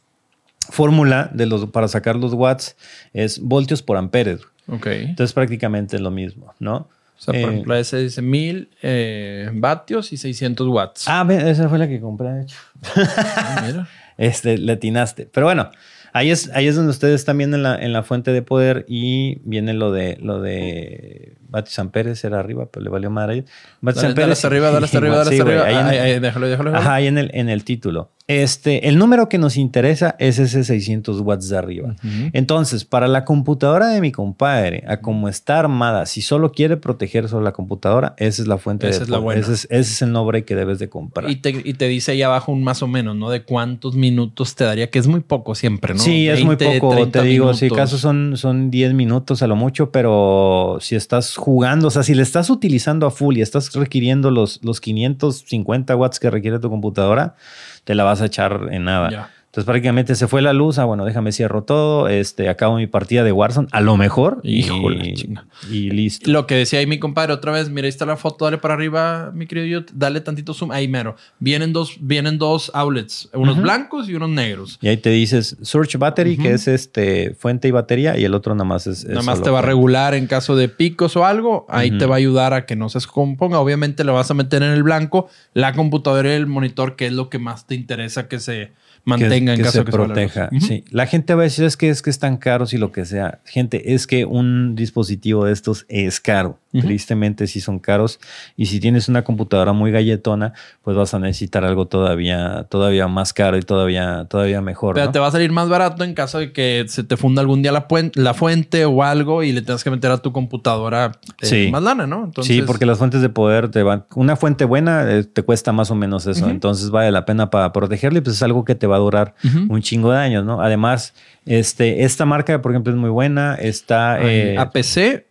fórmula de los, para sacar los watts es voltios por amperes. Ok. Entonces prácticamente es lo mismo, ¿no? O sea, por Eh, ejemplo, ese dice 1000 eh, vatios y 600 watts. Ah, esa fue la que compré, de hecho. Ah, mira. Este, le atinaste. Pero bueno, ahí es, ahí es donde ustedes están viendo en la, en la fuente de poder y viene lo de lo de Vatios Amperes, era arriba, pero le valió madre. Vatios Dale, dale Amperes hasta arriba, dale hasta arriba, dale hasta arriba. ahí en Ahí, déjalo, déjalo. déjalo. Ajá, ahí en el, en el título. Este, el número que nos interesa es ese 600 watts de arriba. Entonces, para la computadora de mi compadre, a como está armada, si solo quiere proteger solo la computadora, esa es la fuente Esa de es la buena. Ese es, ese es el nombre que debes de comprar. Y te, y te dice ahí abajo un más o menos, ¿no? De cuántos minutos te daría, que es muy poco siempre, ¿no? Sí, es muy 20, poco. 30 Te digo, si minutos. acaso son, son 10 minutos a lo mucho, pero si estás jugando, o sea, si le estás utilizando a full y estás requiriendo los, los 550 watts que requiere tu computadora, te la vas a echar en nada. Entonces prácticamente se fue la luz, ah, bueno, déjame cierro todo, este, acabo mi partida de Warzone, a lo mejor, y- Híjole, chinga. y listo. Lo que decía ahí mi compadre otra vez, mira, ahí está la foto, dale para arriba, mi querido yo, dale tantito zoom, ahí mero. Vienen dos, vienen dos outlets, unos blancos y unos negros. Y ahí te dices Search Battery, que es este fuente y batería, y el otro nada más es. es Nada más te va a regular en caso de picos o algo. Ahí te va a ayudar a que no se descomponga. Obviamente lo vas a meter en el blanco, la computadora y el monitor, que es lo que más te interesa que se mantenga en que caso se de que se proteja. Ujú. Sí. La gente va a decir es que es que están caros y lo que sea. Gente, es que un dispositivo de estos es caro. Tristemente sí son caros. Y si tienes una computadora muy galletona, pues vas a necesitar algo todavía, todavía más caro y todavía, todavía mejor. Pero ¿no? te va a salir más parato en caso de que se te funda algún día la, fuente o algo y le tengas que meter a tu computadora eh, Sí. más lana, ¿no? Entonces, sí, porque las fuentes de poder te van. Una fuente buena eh, te cuesta más o menos eso. Entonces vale la pena para protegerle, pues es algo que te va a durar un chingo de años, ¿no? Además, este, esta marca, por ejemplo, es muy buena. Está Ay, eh, APC.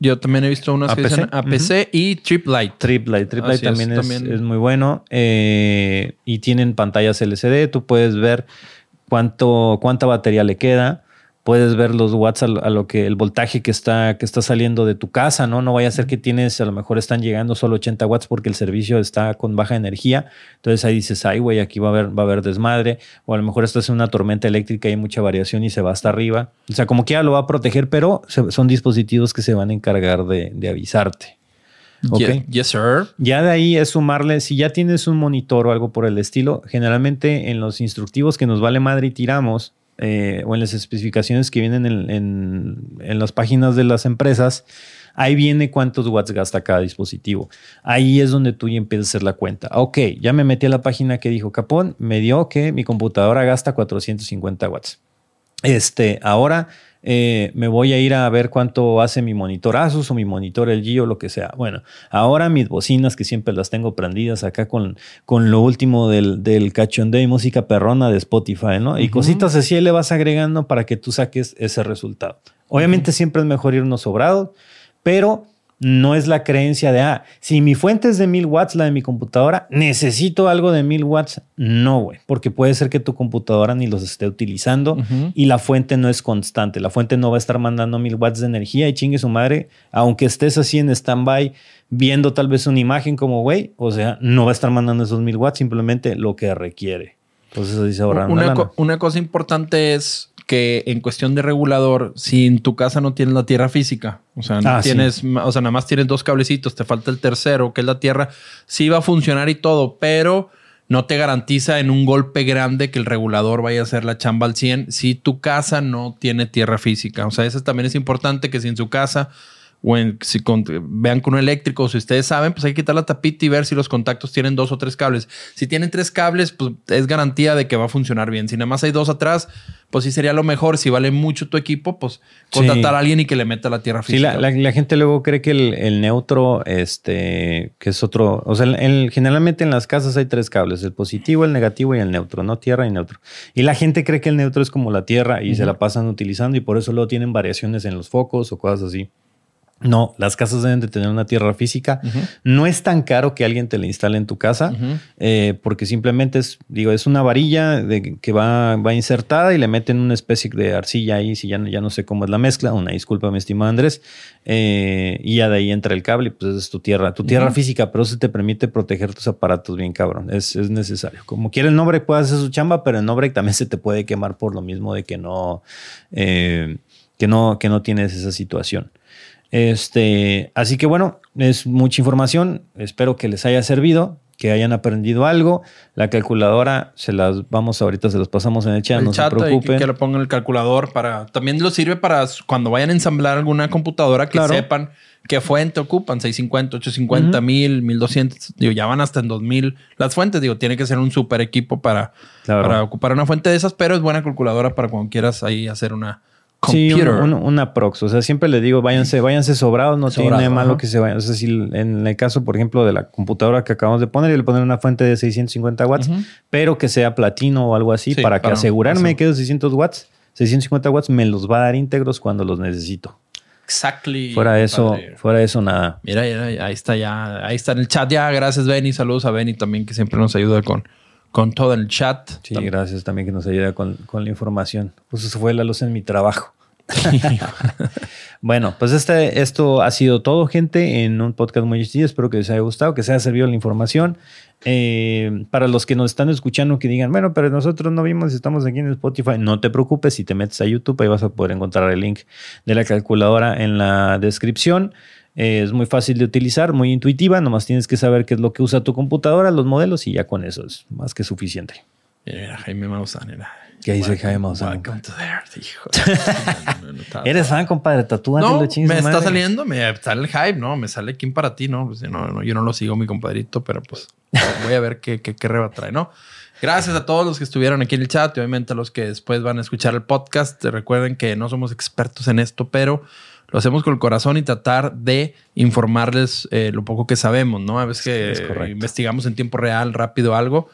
Yo también he visto unas que APC, dicen APC y Trip Light. Así es, también es, también. es muy bueno. eh, y tienen pantallas LCD. Tú puedes ver cuánto, cuánta batería le queda. Puedes ver los watts a, lo- que el voltaje que está, que está saliendo de tu casa, ¿no? No vaya a ser que tienes, a lo mejor están llegando solo 80 watts porque el servicio está con baja energía. Entonces ahí dices, ay, güey, aquí va a haber, va a haber desmadre. O a lo mejor estás en una tormenta eléctrica y hay mucha variación y se va hasta arriba. O sea, como quiera lo va a proteger, pero se- son dispositivos que se van a encargar de, de avisarte. Ok. Ye- Yes, sir. Ya de ahí es sumarle, si ya tienes un monitor o algo por el estilo, generalmente en los instructivos que nos vale madre y tiramos, eh, o en las especificaciones que vienen en, en- en las páginas de las empresas, ahí viene cuántos watts gasta cada dispositivo. Ahí es donde tú ya empiezas a hacer la cuenta. Ok, ya me metí a la página que dijo Capón, me dio que mi computadora gasta 450 watts. Este, ahora eh, me voy a ir a ver cuánto hace mi monitor Asus o mi monitor LG o lo que sea. Bueno, ahora mis bocinas que siempre las tengo prendidas acá con, con lo último del, del cachondeo y música perrona de Spotify, ¿no? Y cositas así le vas agregando para que tú saques ese resultado. Obviamente siempre es mejor irnos sobrado, pero no es la creencia de, ah, si mi fuente es de 1000 watts, la de mi computadora, necesito algo de 1000 watts. No, güey, porque puede ser que tu computadora ni los esté utilizando y la fuente no es constante. La fuente no va a estar mandando 1000 watts de energía y chingue su madre, aunque estés así en stand-by viendo tal vez una imagen como, güey, o sea, no va a estar mandando esos 1000 watts, simplemente lo que requiere. Entonces así se ahorran una Una, lana. co- una cosa importante es que en cuestión de regulador, si en tu casa no tienes la tierra física, o sea, no Ah, sí. tienes, o sea, nada más tienes dos cablecitos, te falta el tercero, que es la tierra, sí va a funcionar y todo, pero no te garantiza en un golpe grande que el regulador vaya a hacer la chamba al 100 si tu casa no tiene tierra física. O sea, eso también es importante que si en su casa o en, si con- vean con un eléctrico, si ustedes saben, pues hay que quitar la tapita y ver si los contactos tienen dos o tres cables. Si tienen tres cables, pues es garantía de que va a funcionar bien. Si nada más hay dos atrás, pues sí sería lo mejor. Si vale mucho tu equipo, pues contratar Sí. a alguien y que le meta la tierra Sí, física. la, la- la gente luego cree que el, el neutro, este, que es otro, o sea, el- el- generalmente en las casas hay tres cables, el positivo, el negativo y el neutro, no tierra y neutro. Y la gente cree que el neutro es como la tierra y se la pasan utilizando y por eso luego tienen variaciones en los focos o cosas así. No, las casas deben de tener una tierra física. No es tan caro que alguien te la instale en tu casa, eh, porque simplemente es, digo, es una varilla de, que va, va insertada y le meten una especie de arcilla ahí, si ya, no- ya no sé cómo es la mezcla, una disculpa, mi estimado Andrés, eh, y ya de ahí entra el cable, y pues es tu tierra, tu tierra física, pero eso te permite proteger tus aparatos bien cabrón, es, es necesario. Como quiera el nombre puede hacer su chamba, pero el nombre también se te puede quemar por lo mismo de que no, eh, que no, que no tienes esa situación. Este, así que bueno, es mucha información. Espero que les haya servido, que hayan aprendido algo. La calculadora se las vamos ahorita, se las pasamos en el chat, el no chat se preocupen. que lo pongan el calculador para también lo sirve para cuando vayan a ensamblar alguna computadora que Claro. sepan ¿Qué fuente ocupan? 650, 850, 1000, 1200. Digo, ya van hasta en 2000. Las fuentes, digo, tiene que ser un super equipo para, Claro. para ocupar una fuente de esas, pero es buena calculadora para cuando quieras ahí hacer una Sí, un- un- una prox. O sea, siempre le digo, váyanse, váyanse sobrados, no tiene malo ajá. que se vayan. O sea, si en el caso, por ejemplo, de la computadora que acabamos de poner, yo le poner una fuente de 650 watts, pero que sea platino o algo así, Sí, para que para- asegurarme eso. que esos 600 watts, 650 watts me los va a dar íntegros cuando los necesito. Exactly. Fuera eso, padre. fuera eso, nada. Mira, mira, ahí está ya. Ahí está en el chat ya. Gracias, Benny. Saludos a Benny también, que siempre nos ayuda con, con todo el chat. Sí, gracias también que nos ayuda con, con la información. Pues eso fue la luz en mi trabajo. Bueno, pues este, esto ha sido todo, gente, en un podcast muy chido. Espero que les haya gustado, que se haya servido la información. Eh, para los que nos están escuchando, que digan, bueno, pero nosotros no vimos si estamos aquí en Spotify. No te preocupes, si te metes a YouTube, ahí vas a poder encontrar el link de la calculadora en la descripción. Eh, es muy fácil de utilizar, muy intuitiva. Nomás tienes que saber qué es lo que usa tu computadora, los modelos, y ya con eso es más que suficiente. Mira, Jaime Maussan. Mira. ¿Qué dice Welcome- Jaime Maussan? Welcome to the earth, hijo. No, no, no, ¿Eres fan, compadre? Tatúate No, lo chingues me está madre. saliendo, me sale el hype, ¿no? Me sale Kim para ti, ¿no? Pues, no, no, Yo no lo sigo, mi compadrito, pero pues voy a ver qué, qué, qué reba trae, ¿no? Gracias a todos los que estuvieron aquí en el chat y obviamente a los que después van a escuchar el podcast. Recuerden que no somos expertos en esto, pero lo hacemos con el corazón y tratar de informarles eh, lo poco que sabemos, ¿no? A veces es que investigamos en tiempo real, rápido algo.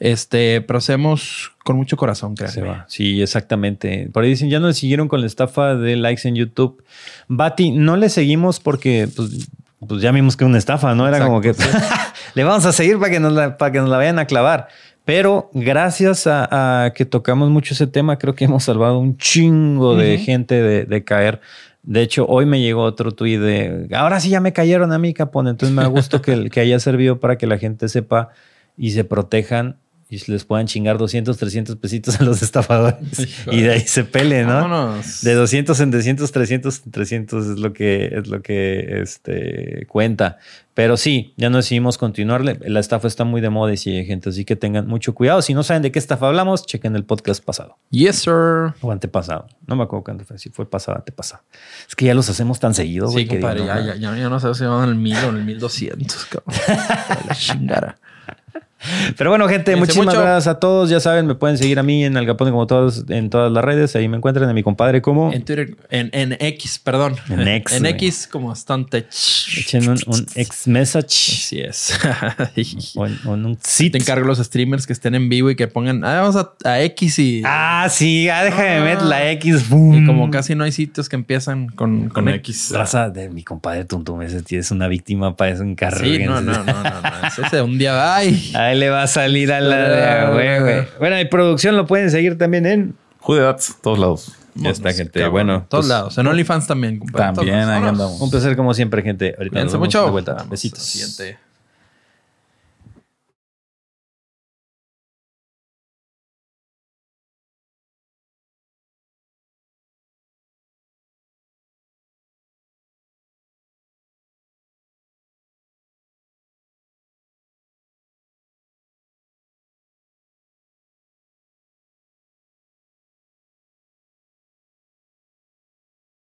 Este, pero hacemos con mucho corazón, va. Sí, exactamente. Por ahí dicen, ya nos siguieron con la estafa de likes en YouTube. Bati, no le seguimos porque pues, pues ya vimos que una estafa, ¿no? Era Exacto, como que le vamos a seguir para que, nos la, para que nos la vayan a clavar. Pero gracias a, a que tocamos mucho ese tema, creo que hemos salvado un chingo de gente de, de caer. De hecho, hoy me llegó otro tuit de, ahora sí ya me cayeron a mí, Capón. Entonces me da gusto que, que haya servido para que la gente sepa y se protejan y les puedan chingar 200, 300 pesitos a los estafadores. Hijo y de ahí se pele, ¿no? Vámonos. De 200 en 200, 300 en 300 es lo que, es lo que este, cuenta. Pero sí, ya no decidimos continuarle. La estafa está muy de moda y sigue gente, así que tengan mucho cuidado. Si no saben de qué estafa hablamos, chequen el podcast pasado Yes, sir. o antepasado. No me acuerdo cuándo fue, si fue pasado, antepasado. Es que ya los hacemos tan seguido. Sí, que digo, compadre, no, ya, ya, ya, ya no sé si van el 1000 o en el 1200, cabrón. De la chingara. Pero bueno, gente, Cuídense muchísimas mucho. gracias a todos. Ya saben, me pueden seguir a mí en Algapone como todos en todas las redes. Ahí me encuentran a mi compadre como. En Twitter, en, en X, perdón. En X, En. X como Stante. Echen un, un ex message Así es. o, en- o en un Te sit. encargo los streamers que estén en vivo y que pongan, ah, vamos a, a X y, Ah, sí, ah, déjame Ah. meter la X. boom. y como casi no hay sitios que empiezan con, con, Con X. X. Raza de mi compadre Tuntum, ese es una víctima para eso encargo. Sí, no, no, no, no, no. Ese un día, ay. Ahí le va a salir a la de ah, güey, güey. Bueno, y producción lo pueden seguir también en. Judedats, todos lados. Ya está, gente. Cabrón. Bueno, todos pues, lados. En OnlyFans también, compadre. También ahí andamos. Un placer como siempre, gente. Ahorita nos vemos mucho. de vuelta. Besitos. siguiente.